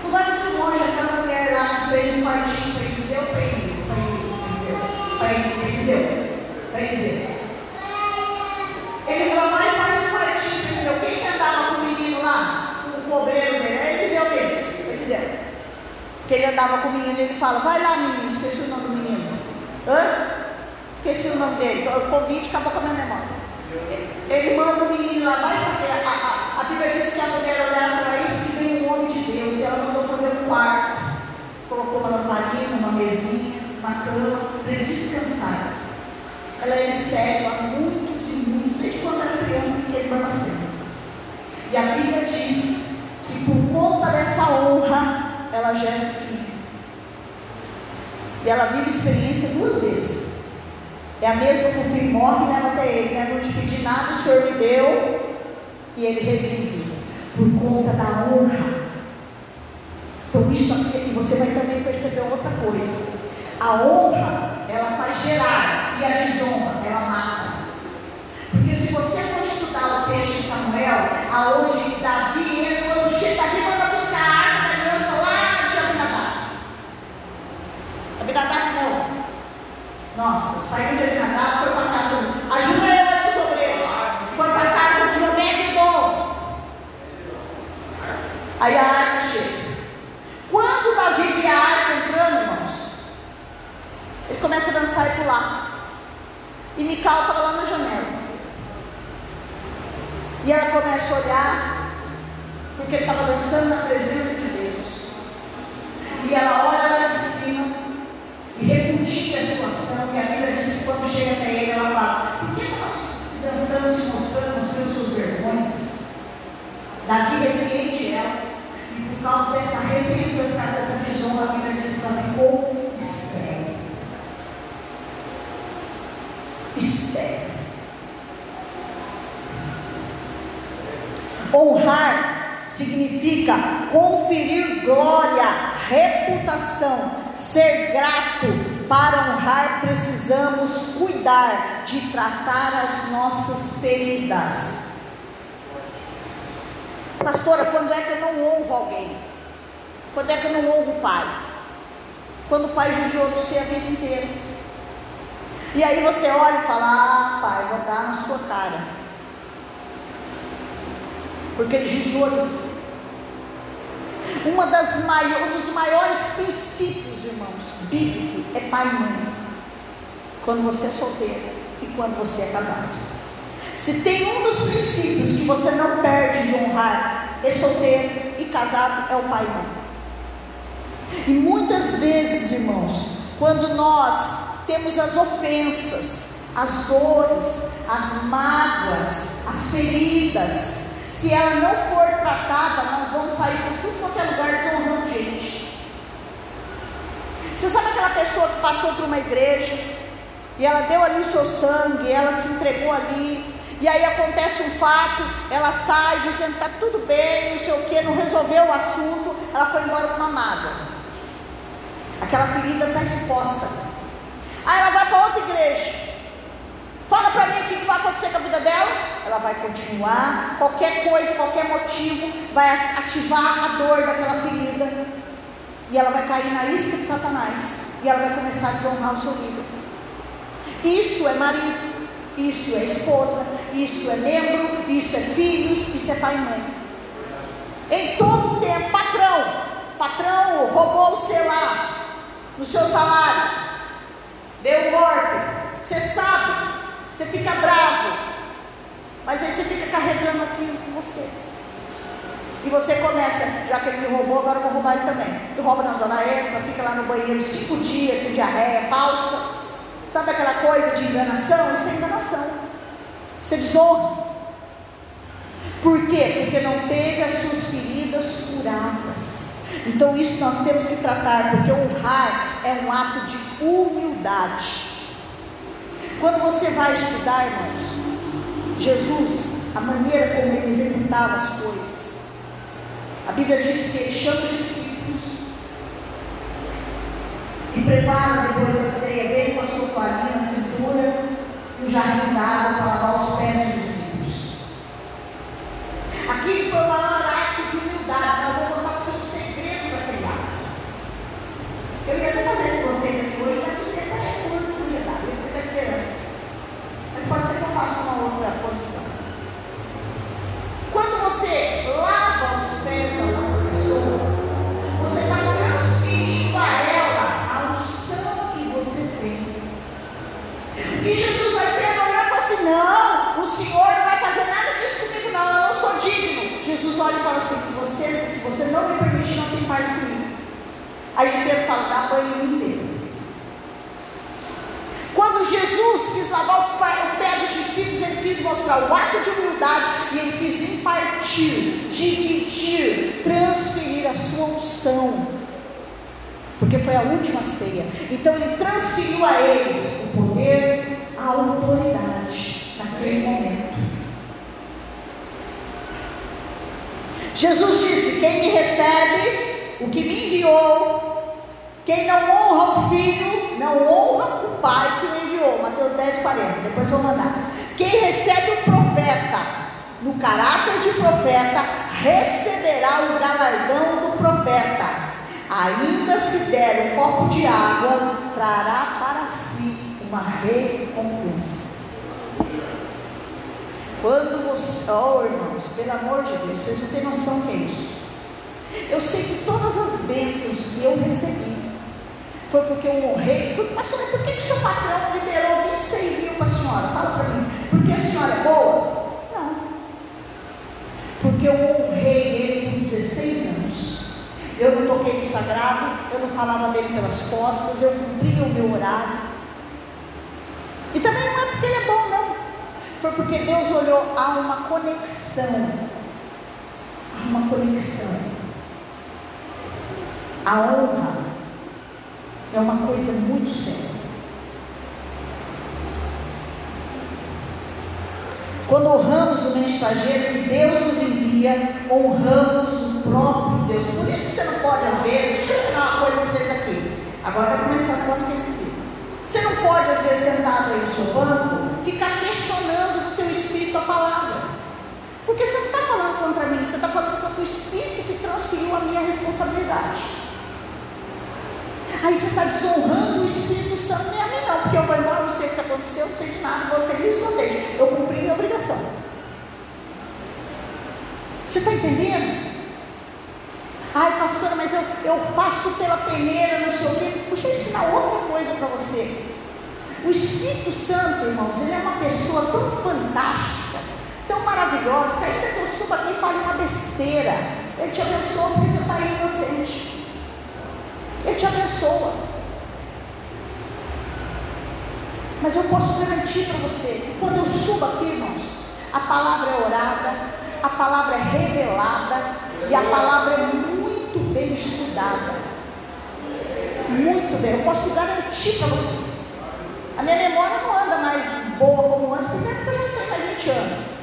Não vai muito longe aquela mulher lá que fez um quartinho para Eliseu, para Eliseu, para Eliseu, para Eliseu, para Eliseu. Ele lá e faz um quartinho para Eliseu. Quem que andava com o menino lá? O cobreiro dele? É Eliseu mesmo. Eliseu. Que ele andava com o menino, ele fala, vai lá menino, esqueci o nome do menino. Hã? Esqueci o nome dele. Então, o convite acabou com a minha memória. Ele manda o menino lá, vai saber. A, a, a Bíblia diz que a mulher olhava para isso e veio um homem de Deus. E ela mandou fazer um quarto. Colocou uma lamparina, uma mesinha, uma cama, para ele descansar. Ela é estéreo há muitos e muitos, desde quando era criança, que ele nascer. E a Bíblia diz que por conta dessa honra, ela gera um filho. E ela vive a experiência duas vezes. É a mesma que o filho morre e leva até ele, né? Não te pedi nada, o Senhor me deu. E ele revive por conta da honra. Então isso aqui você vai também perceber outra coisa. A honra, ela faz gerar, e a desonra, ela mata. Porque se você for estudar o texto de Samuel, aonde Davi, ele, quando chega, Davi manda Abinadab não. Nossa, saiu de Abinadab, foi para casa. Ajuda eu os obreiros. Foi para casa de Obed-Edom. Aí a arca chega. Quando Davi vê a arca entrando, irmãos, ele começa a dançar e pular. E Mical estava lá na janela. E ela começa a olhar, porque ele estava dançando na presença de Deus. E ela olha lá de cima e repudia a situação. E a Bíblia diz que quando chega até ele, ela fala: Por que estava se dançando, se mostrando, mostrando suas vergonhas? Davi repreende ela. E por causa dessa repreensão, por causa dessa visão, a Bíblia diz que ela ficou estéreo. Estéreo. Honrar significa conferir glória, reputação, ser grato. Para honrar, precisamos cuidar de tratar as nossas feridas. Pastora, quando é que eu não honro alguém? Quando é que eu não honro o pai? Quando o pai judiou de você a vida inteira. E aí você olha e fala: Ah, pai, vou dar na sua cara porque ele judiou de você. Uma das maiores, um dos maiores princípios, irmãos, bíblico é pai e mãe. Quando você é solteiro e quando você é casado. Se tem um dos princípios que você não perde de honrar, é solteiro e casado, é o pai e mãe. E muitas vezes, irmãos, quando nós temos as ofensas, as dores, as mágoas, as feridas, se ela não for tratada, nós vamos sair por tudo quanto é lugar desonrando gente. Você sabe aquela pessoa que passou por uma igreja e ela deu ali o seu sangue, ela se entregou ali, e aí acontece um fato, ela sai dizendo está tudo bem, não sei o que, não resolveu o assunto, ela foi embora com uma mágoa. Aquela ferida está exposta. Aí ela vai para outra igreja. Fala para mim o que vai acontecer com a vida dela. Ela vai continuar, qualquer coisa, qualquer motivo, vai ativar a dor daquela ferida. E ela vai cair na isca de Satanás. E ela vai começar a desonrar o seu líder. Isso é marido, isso é esposa, isso é membro, isso é filhos, isso é pai e mãe. Em todo tempo, patrão, patrão roubou o lá, no seu salário, deu um golpe, você sabe, você fica bravo. Mas aí você fica carregando aquilo com você. E você começa, já que ele me roubou, agora eu vou roubar ele também. E rouba na zona extra, fica lá no banheiro cinco dias com diarreia falsa. Sabe aquela coisa de enganação? Isso é enganação. Isso é desonra. Por quê? Porque não teve as suas feridas curadas. Então isso nós temos que tratar, porque honrar é um ato de humildade. Quando você vai estudar, irmãos, Jesus, a maneira como ele executava as coisas, a Bíblia diz que ele chama os discípulos e prepara depois da ceia, toalhinha na cintura e o jardim d'água para lavar os pés dos discípulos. Aqui você, não me permitir, não tem parte comigo. Aí Pedro fala: Dá banho inteiro. Quando Jesus quis lavar o pé dos discípulos, ele quis mostrar o ato de humildade e ele quis impartir, dividir, transferir a sua unção. Porque foi a última ceia. Então ele transferiu a eles o poder, a autoridade naquele momento. Jesus disse: Quem me recebe, o que me enviou, quem não honra o filho, não honra o pai que o enviou. Mateus 10, 40. Depois vou mandar. Quem recebe o profeta no caráter de profeta, receberá o galardão do profeta. Ainda se der um copo de água, trará para si uma recompensa. Quando você, oh irmãos, pelo amor de Deus, vocês não têm noção que é isso. Eu sei que todas as bênçãos que eu recebi foi porque eu honrei. Pastora, por que, que seu patrão liberou 26 mil para a senhora? Fala para mim. Porque a senhora é boa? Não. porque eu honrei ele por 16 anos. Eu não toquei no sagrado, eu não falava dele pelas costas, eu cumpria o meu horário. E também não é porque ele é bom. Foi porque Deus olhou a uma conexão. Há uma conexão. A honra é uma coisa muito séria. Quando honramos o mensageiro que Deus nos envia, honramos o próprio Deus. Por isso que você não pode, às vezes, deixa eu ensinar uma coisa para vocês aqui. Agora vai começar a negócio esquisito. Você não pode, às vezes, sentado aí no seu banco, ficar espírito a palavra. Porque você não está falando contra mim, você está falando contra o espírito que transferiu a minha responsabilidade. Aí você está desonrando o Espírito Santo, nem a mim não, porque eu vou embora, não sei o que aconteceu, não sei de nada, vou feliz e contente. Eu cumpri minha obrigação. Você está entendendo? Ai, pastora, mas eu, eu passo pela peneira, não sei o quê. Deixa eu ensinar outra coisa para você. O Espírito Santo, irmãos, ele é uma pessoa tão fantástica, tão maravilhosa, que ainda que eu suba aqui e fale uma besteira, ele te abençoa porque você está inocente. Ele te abençoa. Mas eu posso garantir para você que quando eu subo aqui, irmãos, a palavra é orada, a palavra é revelada e a palavra é muito bem estudada. Muito bem, eu posso garantir para você. A minha memória não anda mais boa como antes, porque eu já tenho mais 20 anos.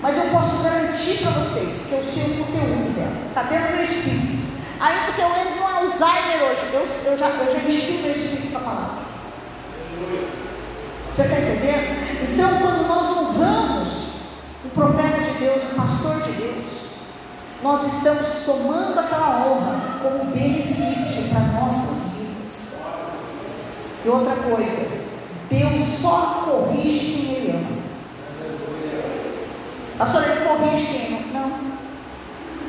Mas eu posso garantir para vocês que eu sei o conteúdo dela. Está dentro do meu espírito. Ainda que eu entre no Alzheimer hoje, eu, eu já, eu já o meu espírito com a palavra. Você está entendendo? Então, quando nós honramos o profeta de Deus, o pastor de Deus, nós estamos tomando aquela honra como benefício para nossas vidas. E outra coisa, Deus só corrige quem Ele ama. Pastor, Ele corrige quem ama? Não.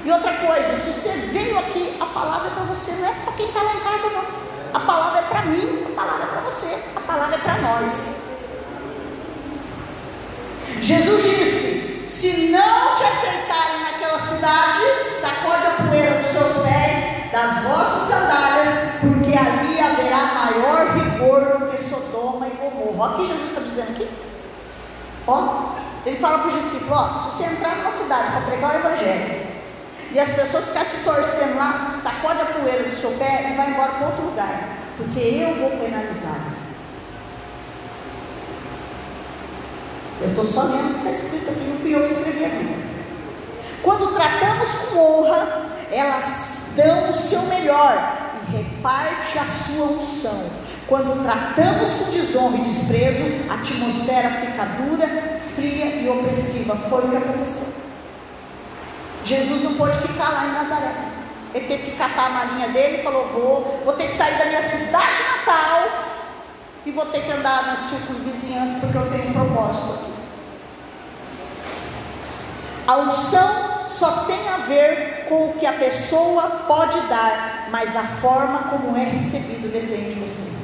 E outra coisa, se você veio aqui, a palavra é para você, não é para quem está lá em casa, não. A palavra é para mim, a palavra é para você, a palavra é para nós. Jesus disse: Se não te aceitarem naquela cidade, sacode a poeira dos seus pés, das vossas sandálias, porque ali haverá maior rigor do que Olha o que Jesus está dizendo aqui. Ó, ele fala para os discípulos: ó, se você entrar numa cidade para pregar o evangelho, e as pessoas ficam se torcendo lá, sacode a poeira do seu pé e vai embora para outro lugar, porque eu vou penalizar. Eu estou só lendo o que está escrito aqui, não fui eu que escrevi a Bíblia. Quando tratamos com honra, elas dão o seu melhor e reparte a sua unção. Quando tratamos com desonra e desprezo, a atmosfera fica dura, fria e opressiva. Foi o que aconteceu. Jesus não pôde ficar lá em Nazaré. Ele teve que catar a malinha dele e falou: vou, vou ter que sair da minha cidade natal e vou ter que andar nas circunvizinhanças porque eu tenho um propósito aqui. A unção só tem a ver com o que a pessoa pode dar, mas a forma como é recebido depende de você.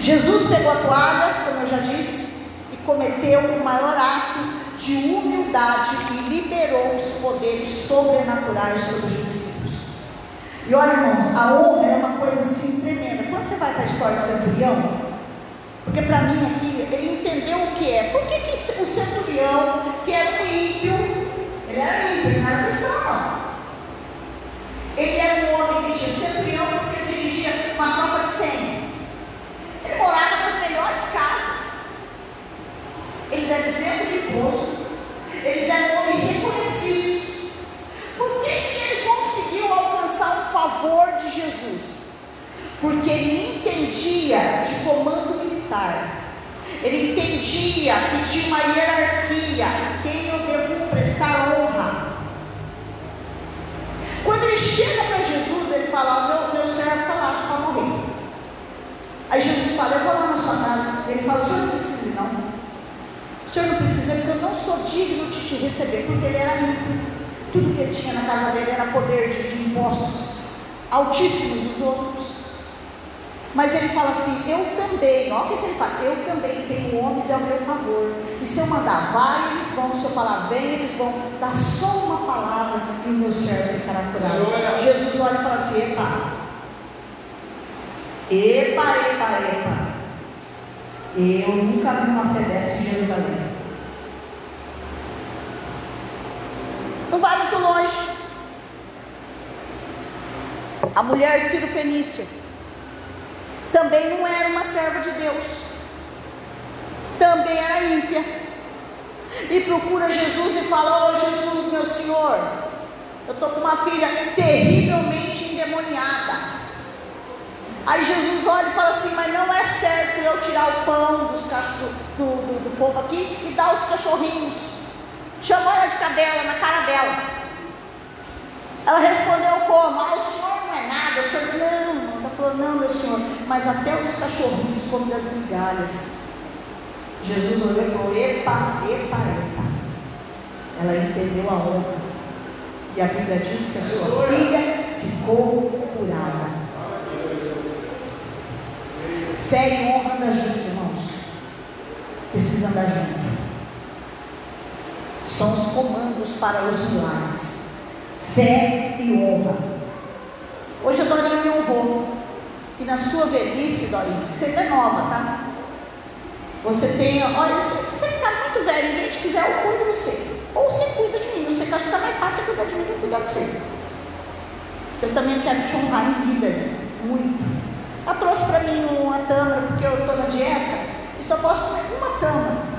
Jesus pegou a toalha, como eu já disse, e cometeu o maior ato de humildade e liberou os poderes sobrenaturais sobre os discípulos. E olha, irmãos, a honra é uma coisa assim tremenda. Quando você vai para a história do centurião, porque para mim aqui, ele entendeu o que é. Por que, que o centurião, que era um ímpio, ele era ímpio, ele não era cristão. Ele era um homem que tinha centurião porque dirigia uma tropa de 100. Ele morava nas melhores casas. Eles eram isentos de imposto. Eles eram homens reconhecidos. Por que, que ele conseguiu alcançar um favor de Jesus? Porque ele entendia de comando militar. Ele entendia que tinha uma hierarquia a quem eu devo prestar honra. Quando ele chega para Jesus, ele fala: meu, meu servo está lá para morrer. Aí Jesus fala: Eu vou lá na sua casa. Ele fala: O senhor não precisa ir, não. O senhor não precisa, porque eu não sou digno de te receber, porque ele era rico. Tudo que ele tinha na casa dele era poder de, de impostos altíssimos dos outros. Mas ele fala assim: Eu também, olha o que ele fala: Eu também tenho homens ao meu favor. E se eu mandar vai, eles vão. Se eu falar vem, eles vão. Dá só uma palavra e o meu servo ficará curado. Jesus olha e fala assim: Epa, epa, epa, epa. Eu nunca vi uma fé dessa em Jerusalém. Não vai muito longe. A mulher Ciro Fenícia também não era uma serva de Deus, também era ímpia. E procura Jesus e fala: oh, Jesus, meu Senhor, eu estou com uma filha terrivelmente endemoniada. Aí Jesus olha e fala assim: Mas não é certo eu tirar o pão dos cachorros, do, do, do povo aqui e dar aos cachorrinhos. Chamou ela de cadela na cara dela. Ela respondeu como? Ah, o senhor não é nada. O senhor, não. Ela falou, não, meu senhor, mas até os cachorrinhos comem das migalhas. Jesus olhou e falou, epa, epa, epa. Ela entendeu a honra. E a Bíblia diz que a sua filha ficou curada. Fé e honra andam juntos, irmãos. Precisa andar junto. São os comandos para os milagres fé e honra. Hoje a Dorinha me honrou. E na sua velhice, Dorinha, você é nova, tá? Você tem, olha, se você ficar muito velho e ninguém te quiser, eu cuido de você. Ou você cuida de mim. Eu sei que acho que está mais fácil cuidar de mim do que cuidar de você. Eu também quero te honrar em vida, muito. Ela trouxe para mim uma tâmara, porque eu estou na dieta, e só posso comer uma tâmara.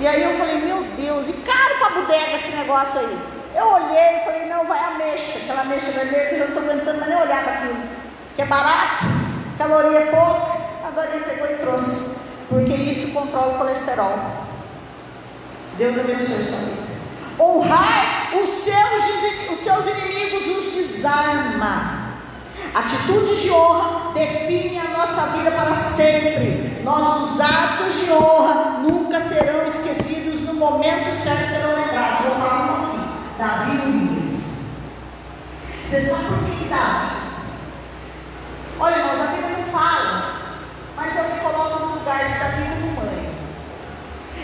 E aí eu falei, meu Deus, e caro para a bodega esse negócio aí. Eu olhei e falei, não, vai ameixa, aquela ameixa vermelha que eu não estou aguentando mais nem olhar para aquilo. Que é barato, caloria é pouca. Ele pegou e trouxe. Porque isso controla o colesterol. Deus abençoe sua vida. Honrar os seus, os seus inimigos os desarma. Atitudes de honra definem a nossa vida para sempre. Nossos atos de honra nunca serão esquecidos no momento certo serão lembrados. Vou falar um aqui. Davi Luiz. Você sabe por que Davi? Olha, irmãos, a Bíblia não fala, mas eu me coloco no lugar de Davi como mãe.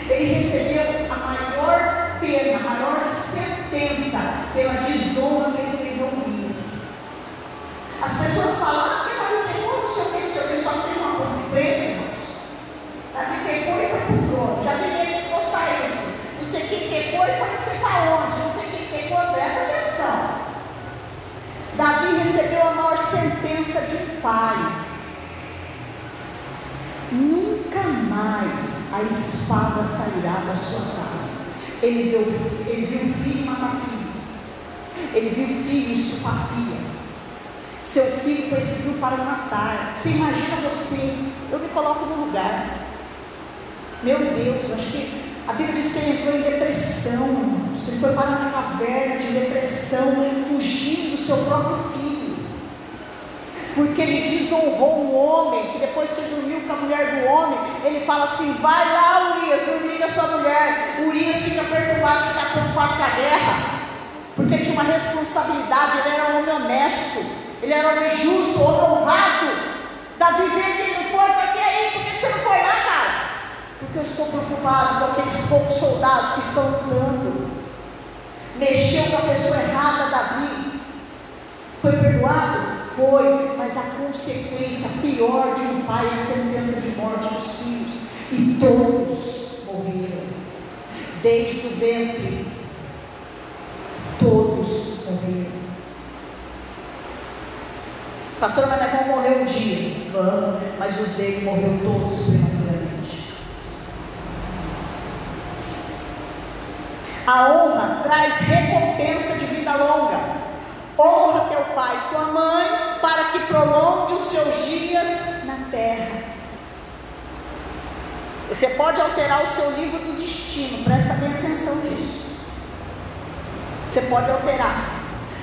Ele recebeu a maior pena, a maior sentença pela desonra que ele fez ao as pessoas falam, ah, porque Davi pecou, não sei o que, não sei o que, só tem uma consequência, irmãos. Davi pecou e foi para o trono. Já teria que postar isso. Não sei quem pecou e foi não sei para onde. Não sei quem pecou, presta atenção. Davi recebeu a maior sentença de um pai. Nunca mais a espada sairá da sua casa. Ele viu, ele viu o filho matar filho. Ele viu o filho estupar filha. Seu filho perseguiu para matar. Você imagina você? Eu me coloco no lugar. Meu Deus, acho que a Bíblia diz que ele entrou em depressão. Você foi para uma caverna de depressão, fugindo do seu próprio filho. Porque ele desonrou um homem, que depois que dormiu com a mulher do homem, ele fala assim: vai lá, Urias, dormir com a sua mulher. Urias fica perturbado, está preocupado com a guerra, porque tinha uma responsabilidade, ele era um homem honesto. Ele era homem justo, honrado. Davi vendo que ele não foi, vai ter aí, por que você não foi lá, cara? Porque eu estou preocupado com aqueles poucos soldados que estão lutando. Mexeu com a pessoa errada, Davi. Foi perdoado? Foi, mas a consequência pior de um pai é a sentença de morte dos filhos. E todos morreram. Desde o ventre, todos morreram. Pastor, vamos morrer um dia. Vamos, mas os dele morreram todos prematuramente. A honra traz recompensa de vida longa. Honra teu pai e tua mãe para que prolongue os seus dias na terra. Você pode alterar o seu livro do destino, presta bem atenção nisso. Você pode alterar.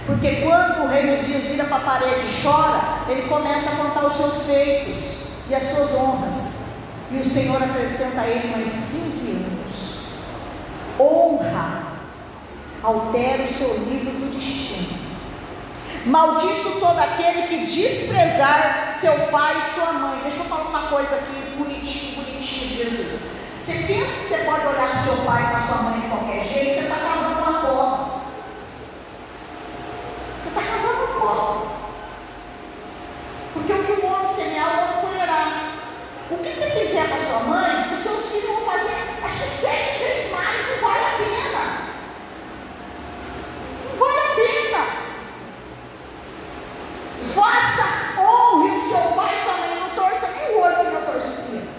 Porque quando o rei Uzias vira para a parede e chora, ele começa a contar os seus feitos e as suas honras. E o Senhor acrescenta a ele mais 15 anos. Honra altera o seu livro do destino. Maldito todo aquele que desprezar seu pai e sua mãe. Deixa eu falar uma coisa aqui, bonitinho, bonitinho Jesus. Você pensa que você pode olhar para seu pai e para sua mãe de qualquer jeito, você está uma cova. Você está Porque o que o homem semear, o homem colherá. O que você fizer para sua mãe, os seus filhos vão fazer, acho que sete vezes mais, não vale a pena. Não vale a pena. Faça, honre o seu pai e sua mãe, não torça nem o olho que eu torcia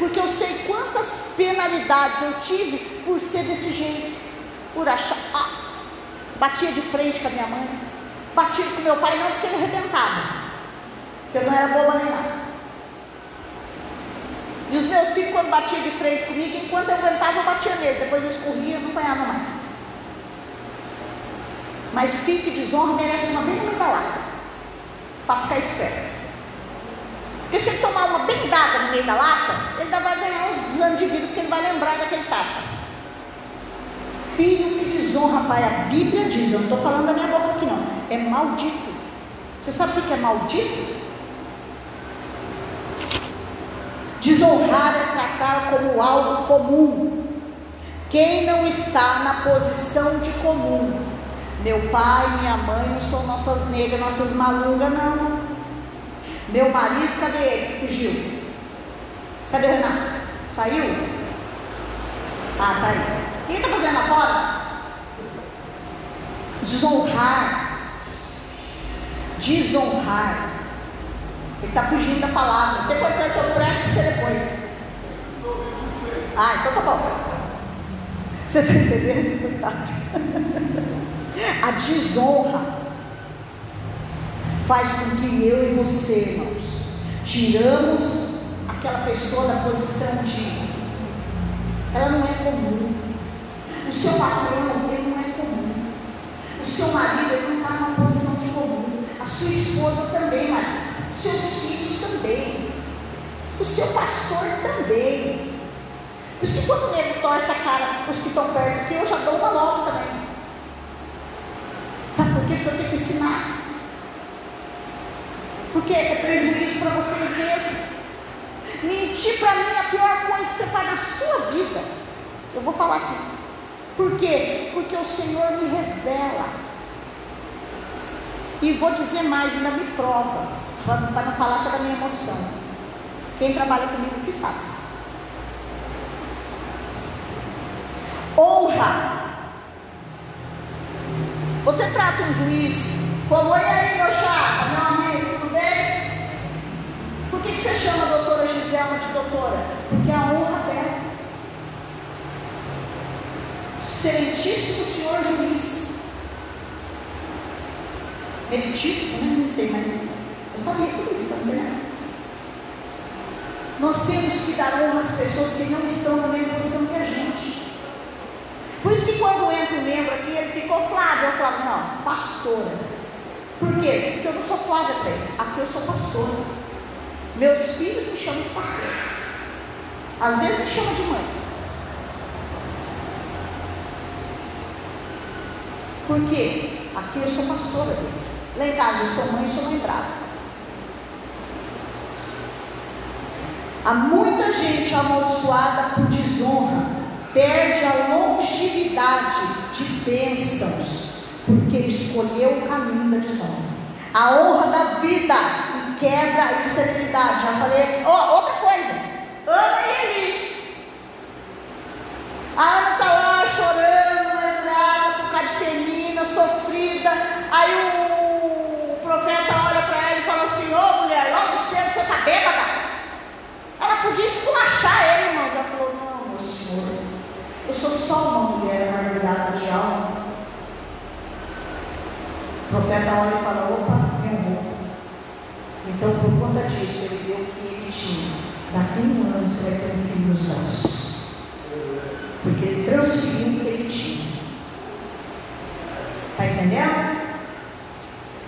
porque eu sei quantas penalidades eu tive por ser desse jeito, por achar. Ah, batia de frente com a minha mãe, batia com meu pai, não porque ele arrebentava, porque eu não era boba nem nada. E os meus filhos, quando batiam de frente comigo, enquanto eu aguentava, eu batia nele, depois eu escorria e não apanhava mais. Mas filho que desonra merece uma bem no da lata, para ficar esperto. Porque se ele tomar uma bem dada no meio da lata, ele ainda vai ganhar uns anos de vida, porque ele vai lembrar daquele tapa. Filho que desonra pai, a Bíblia diz, eu não estou falando da minha boca aqui não, é maldito. Você sabe o que é maldito? Desonrar é tratar como algo comum. Quem não está na posição de comum? Meu pai, minha mãe não são nossas negras, nossas malungas, não. Meu marido, cadê ele? Fugiu. Cadê o Renato? Saiu? Ah, tá aí. O que ele está fazendo lá fora? Desonrar. Desonrar. Ele está fugindo da palavra. Depois eu seu prego você depois. Ah, então tá bom. Você está entendendo? A desonra faz com que eu e você, irmãos, tiramos aquela pessoa da posição de ela não é comum. O seu patrão, ele não é comum. O seu marido, ele não está numa posição de comum. A sua esposa também, marido. Os seus filhos também. O seu pastor também. Por isso que quando o nego torce a cara os que estão perto aqui, eu já dou uma logo também. Sabe por quê? Porque eu tenho que ensinar. Porque é prejuízo para vocês mesmos. Mentir para mim é a pior coisa que você faz na sua vida. Eu vou falar aqui. Por quê? Porque o Senhor me revela. E vou dizer mais, ainda me prova. Para não falar que é da minha emoção. Quem trabalha comigo que sabe. Honra. Você trata um juiz como, e aí, meu chapa, meu amigo, bem? Por que, que você chama a doutora Gisela de doutora? Porque a honra dela. Excelentíssimo senhor juiz. Meritíssimo, né? Não sei mais. Eu só li tudo isso, estamos olhando. Nós temos que dar honra às pessoas que não estão na mesma posição que a gente. Por isso que quando entra um membro aqui, ele ficou Flávio. Eu falava, não, pastora. Por quê? Porque eu não sou Flávia até. Aqui eu sou pastora. Meus filhos me chamam de pastor. Às vezes me chamam de mãe. Por quê? Aqui eu sou pastora deles. Lá em casa eu sou mãe e sou mãe brava. Há muita gente amaldiçoada por desonra, perde a longevidade de bênçãos porque escolheu o caminho da desonra. A honra da vida e quebra a esterilidade. Já falei. Oh, outra coisa. Ana e Eli. A Ana está lá chorando, Podia esculachar ele, irmãos. Ela falou: Não, meu senhor, eu sou só uma mulher amargurada de alma. O profeta olha e fala, opa, meu amor. Então, por conta disso, ele deu o que ele tinha. Daqui um ano você vai ter um filho nos braços. Porque ele transferiu o que ele tinha. Está entendendo?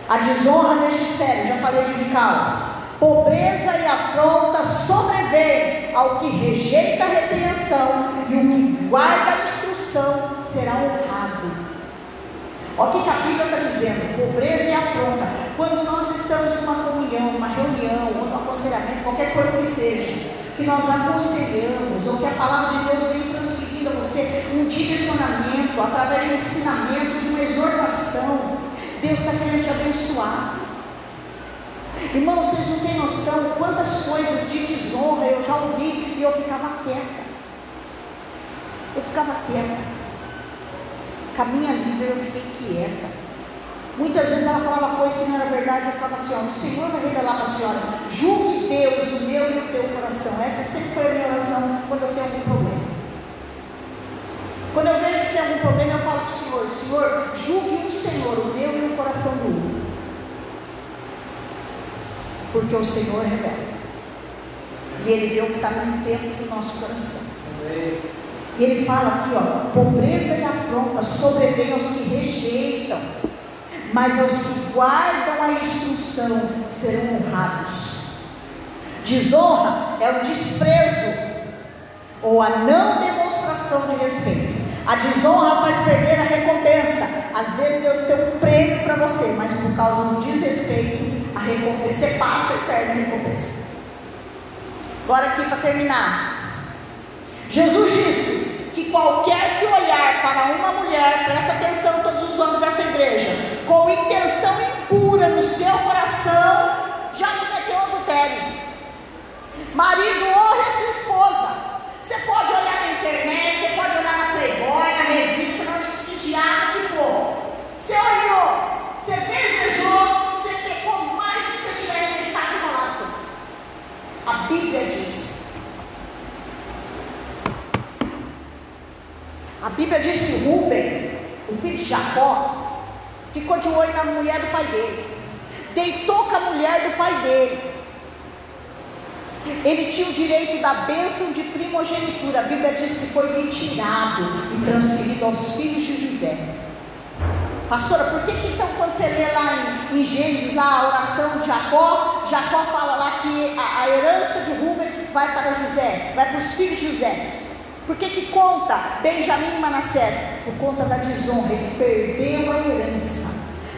A desonra deste estéreo, já falei de Mical. Pobreza e afronta sobrevém ao que rejeita a repreensão, e o que guarda a instrução será honrado. Olha o que a Bíblia está dizendo: pobreza e afronta. Quando nós estamos numa comunhão, numa reunião, ou num aconselhamento, qualquer coisa que seja, que nós aconselhamos, ou que a palavra de Deus vem transferindo a você um direcionamento, através de um ensinamento, de uma exortação, Deus está querendo te abençoar. Irmãos, vocês não têm noção quantas coisas de desonra eu já ouvi e eu ficava quieta. Eu ficava quieta com a minha líder eu fiquei quieta. Muitas vezes ela falava coisas que não era verdade, eu ficava assim, ó, o Senhor vai revelar para a senhora, julgue Deus, o meu e o teu coração. Essa sempre foi a minha oração quando eu tenho algum problema. Quando eu vejo que tem algum problema, eu falo para o Senhor, Senhor, julgue o Senhor, o meu e o coração do outro. Porque o Senhor revela. E Ele vê o que está dentro do nosso coração. E ele fala aqui, ó, pobreza e afronta sobrevêm aos que rejeitam, mas aos que guardam a instrução serão honrados. Desonra é o desprezo ou a não demonstração de respeito. A desonra faz perder a recompensa. Às vezes Deus tem um prêmio para você, mas por causa do desrespeito, a recompensa você passa e perde a recompensa. Agora aqui para terminar. Jesus disse que qualquer que olhar para uma mulher, presta atenção todos os homens dessa igreja, com intenção impura no seu coração, já cometeu adultério. Marido honra sua esposa. Você pode olhar na internet, você pode olhar na Playboy, na revista, onde que diabo que for você desejou, você pecou mais do que você tivesse deitado no lado. A Bíblia diz A Bíblia diz que Rubem, o filho de Jacó, ficou de olho na mulher do pai dele, deitou com a mulher do pai dele. Ele tinha o direito da bênção de primogenitura. A Bíblia diz que foi retirado e transferido aos filhos de José. Pastora, por que, que então quando você lê lá em, em, Gênesis, lá a oração de Jacó, Jacó fala lá que a, a herança de Rubem vai para José, vai para os filhos de José. Por que, que conta Benjamim e Manassés? Por conta da desonra, ele perdeu a herança.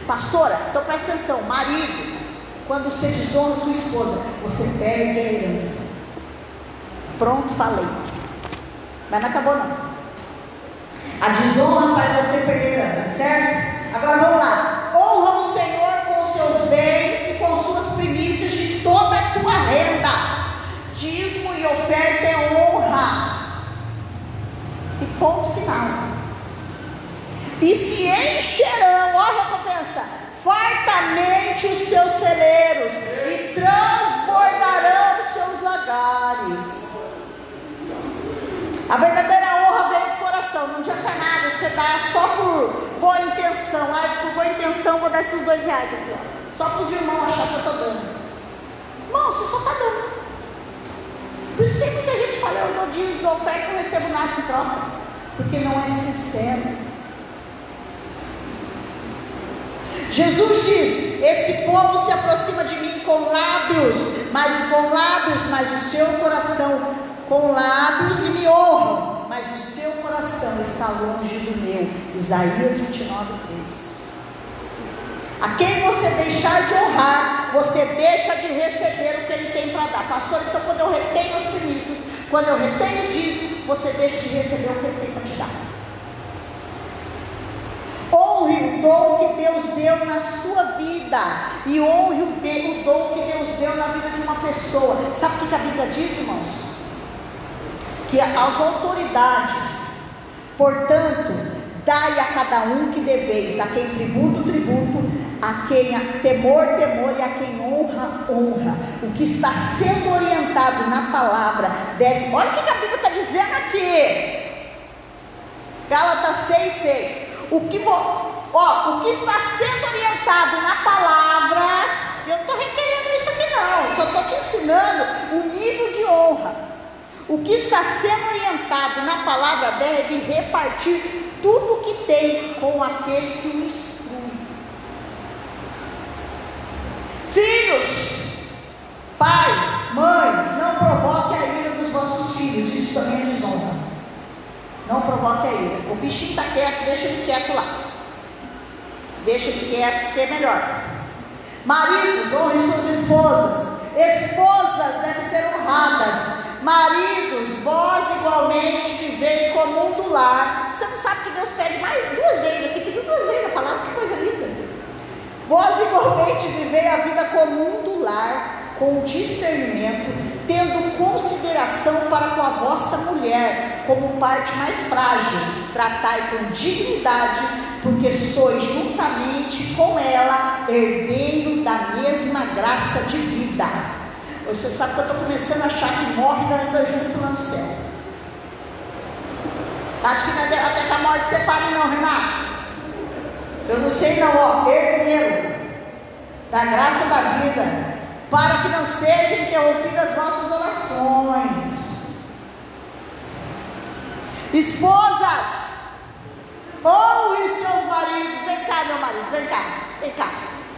Pastora, então presta atenção: marido, quando você desonra sua esposa, você perde a herança. Pronto, falei. Mas não acabou não. A desonra faz você perder a herança, certo? Agora vamos lá. Honra o Senhor com seus bens e com suas primícias de toda a tua renda. Dízimo e oferta é honra e ponto final. E se encherão, ó recompensa, fartamente os seus celeiros e transbordarão os seus lagares. A verdadeira honra vem do coração, não adianta nada dar só por boa intenção. Ah, por boa intenção vou dar esses dois reais aqui, ó. Só para os irmãos achar que eu estou dando. Irmão, você só está dando. Por isso que tem muita gente que fala, eu dou dízimo, dou oferta não recebo nada em troca. Porque não é sincero. Jesus diz: Esse povo se aproxima de mim com lábios, mas com lábios, mas o seu coração com lábios e me honram, mas o seu coração está longe do meu. Isaías 29, 13. A quem você deixar de honrar, você deixa de receber o que ele tem para dar. Pastor, então quando eu retenho as primícias, quando eu retenho os dízimos, você deixa de receber o que ele tem para te dar. Honre o dom que Deus deu na sua vida e honre o, dom que Deus deu na vida de uma pessoa. Sabe o que a Bíblia diz, irmãos? Que as autoridades, portanto, dai a cada um que deveis, a quem tributo, tributo, a quem temor, temor e a quem honra, honra. O que está sendo orientado na palavra deve. Olha o que a Bíblia está dizendo aqui. Gálatas 6, 6. O que, ó, o que está sendo orientado na palavra, eu estou requerendo isso aqui não, só estou te ensinando o nível de honra. O que está sendo orientado na palavra deve repartir tudo que tem com aquele que o Filhos, pai, mãe, não provoque a ira dos vossos filhos, isso também é desonra. Não provoque a ira. O bichinho está quieto, deixa ele quieto lá. Deixa que quer que é melhor. Maridos, honrem suas esposas. Esposas devem ser honradas. Maridos, vós igualmente vivei comum do lar. Você não sabe que Deus pede mais duas vezes aqui, pediu duas vezes a palavra, que coisa linda. Vós igualmente vivei a vida comum do lar, com discernimento, tendo consideração para com a vossa mulher, como parte mais frágil, tratai com dignidade, porque sois juntamente com ela herdeiro da mesma graça de vida. Você sabe que eu estou começando a achar que morre e anda junto lá no céu. Acho que não é até que a morte separe, não, Renato. Eu não sei, não, ó, herdeiro da graça da vida para que não sejam interrompidas nossas orações. Esposas, honre seus maridos. Vem cá, meu marido, vem cá, vem cá,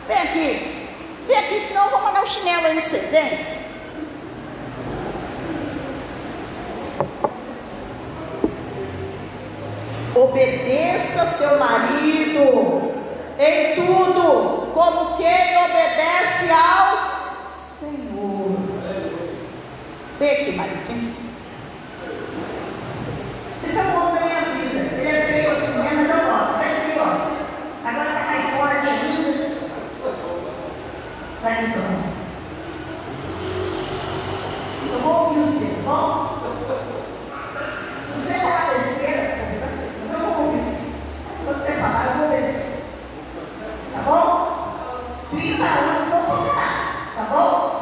vem aqui, vem aqui, senão eu vou mandar um chinelo aí você. Vem. Obedeça seu marido em tudo, como quem obedece ao Senhor. Vem aqui, marido, vem aqui. Esse é o nome da minha vida. Ele é feio assim, né? mas eu gosto. Vem aqui, ó. Agora tá mais forte ainda. Vai atenção. Eu vou ouvir você, tá bom? Se você falar besteira, eu vou você. Mas eu vou ouvir você. Quando você falar, eu vou obedecer. Tá bom? 30 anos, não você nada. Tá bom?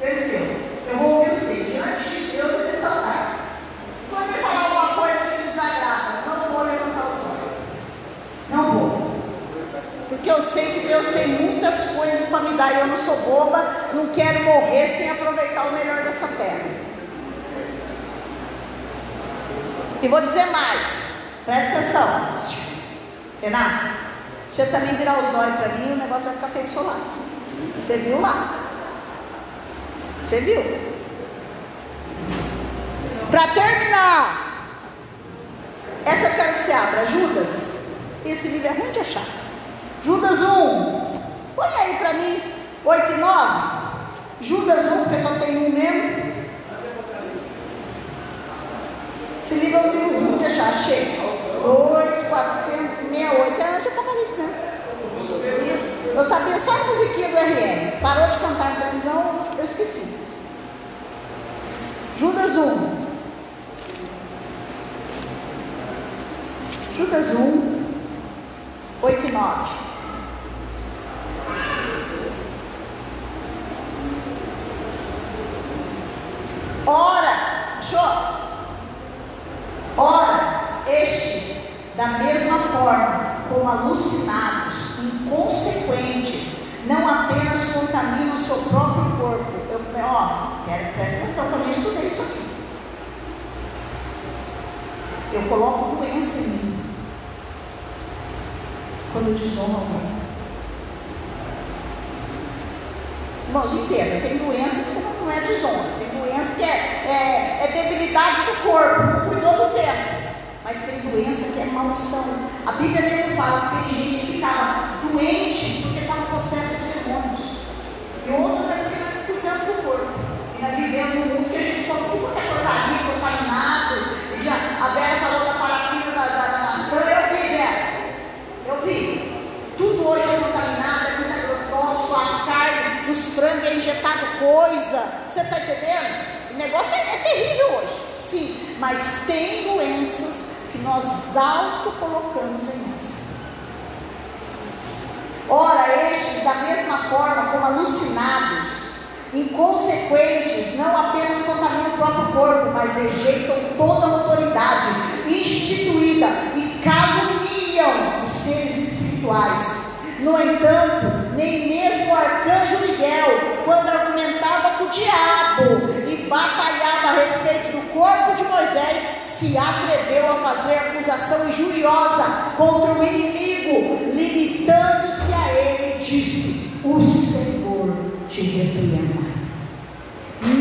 Terceiro, eu vou ouvir você diante de Deus e nesse altar. Quando me falar alguma coisa que te desagrada, não vou levantar os olhos. Não vou. Porque eu sei que Deus tem coisas para me dar e eu não sou boba, não quero morrer sem aproveitar o melhor dessa terra. E vou dizer mais, presta atenção. Renato, se eu também virar os olhos para mim, o negócio vai ficar feio do seu lado. Você viu lá. Você viu? Para terminar, essa eu quero que você abra, Judas. Esse livro é ruim de achar. Judas 1. Põe aí para mim, 8 e 9. Judas 1, porque só tem um mesmo. Esse livro é um livro de achar. Achei. 2, 468. É antes de Apocalipse, né? Eu sabia só a musiquinha do RR. Parou de cantar na televisão, eu esqueci. Judas 1. Judas 1, 8 e 9. Ora, show. Ora, estes, da mesma forma, como alucinados, inconsequentes, não apenas contaminam o seu próprio corpo. Eu, ó, presta atenção, também estudei isso aqui. Eu coloco doença em mim. Quando desonro alguém. Irmãos, entenda, tem doença que não é desonra. Tem doença que é, é, é debilidade do corpo, não cuidou do tempo mas tem doença que é maldição. A Bíblia mesmo fala que tem gente que ficava doente porque estava possessa de demônios. E outras é porque não cuidando do corpo. E nós vivemos num mundo que a gente come tudo quanto é contaminado. Já, a Vera falou da parafina da, da, da maçã, eu vi, Vera. Eu vi. Tudo hoje é contaminado, é muito agrotóxico, as carnes, os frangos é injetado coisa. Você está entendendo? O negócio é, é terrível hoje. Sim, mas tem doenças que nós auto-colocamos em nós. Ora, estes, da mesma forma como alucinados, inconsequentes, não apenas contaminam o próprio corpo, mas rejeitam toda autoridade instituída e caluniam os seres espirituais. No entanto, nem mesmo o arcanjo Miguel, quando argumentava com o diabo e batalhava a respeito do corpo de Moisés, se atreveu a fazer acusação injuriosa contra o inimigo, limitando-se a ele, disse: O Senhor te repreenda.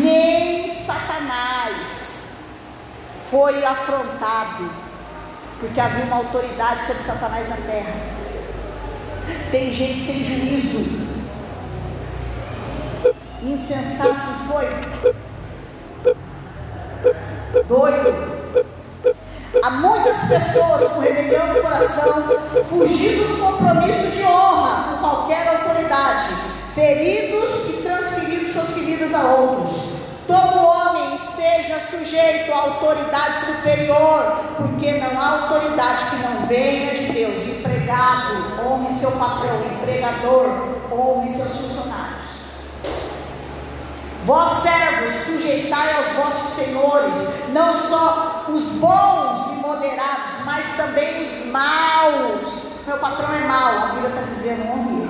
Nem Satanás foi afrontado, porque havia uma autoridade sobre Satanás na terra. Tem gente sem juízo, insensatos, doido, doido. Há muitas pessoas com rebelião no coração, fugindo do compromisso de honra com qualquer autoridade, feridos e transferindo suas feridas a outros. Todo homem esteja sujeito à autoridade superior, porque não há autoridade que não venha de Deus. Empregado, honre seu patrão, empregador, honre seus funcionários. Vós servos, sujeitai aos vossos senhores, não só os bons e moderados, mas também os maus. Meu patrão é mau, a Bíblia está dizendo, honre.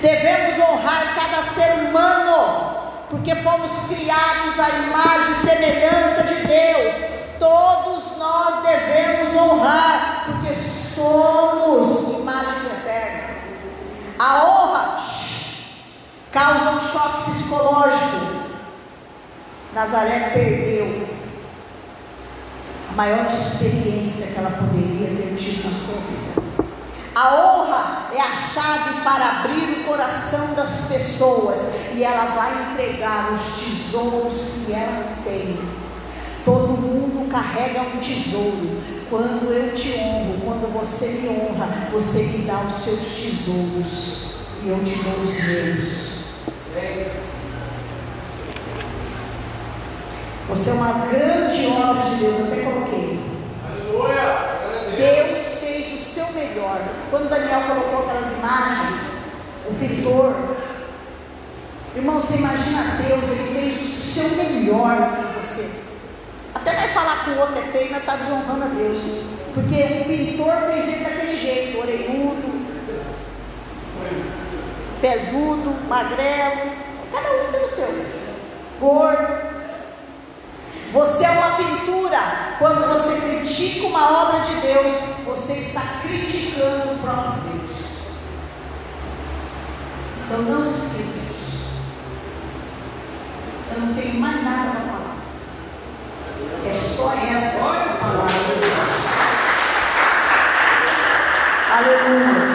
Devemos honrar cada ser humano porque fomos criados à imagem e semelhança de Deus. Todos nós devemos honrar, porque somos imagem eterna. A honra causa um choque psicológico. Nazaré perdeu a maior experiência que ela poderia ter tido na sua vida. A honra é a chave para abrir o coração das pessoas e ela vai entregar os tesouros que ela tem. Todo mundo carrega um tesouro. Quando eu te honro, quando você me honra, você me dá os seus tesouros e eu te dou os meus. Você é uma grande obra de Deus, até coloquei. Aleluia! Deus seu melhor. Quando Daniel colocou aquelas imagens, o pintor, irmão, você imagina Deus, ele fez o seu melhor em você. Até vai falar que o outro é feio, mas está desonrando a Deus. Porque o pintor fez ele daquele jeito, orelhudo, pesudo, magrelo, cada um tem o seu. Gordo. Você é uma pintura. Quando você critica uma obra de Deus, você está criticando o próprio Deus. Então não se esqueça disso. Eu não tenho mais nada para falar. É só essa a palavra de Deus. Aleluia.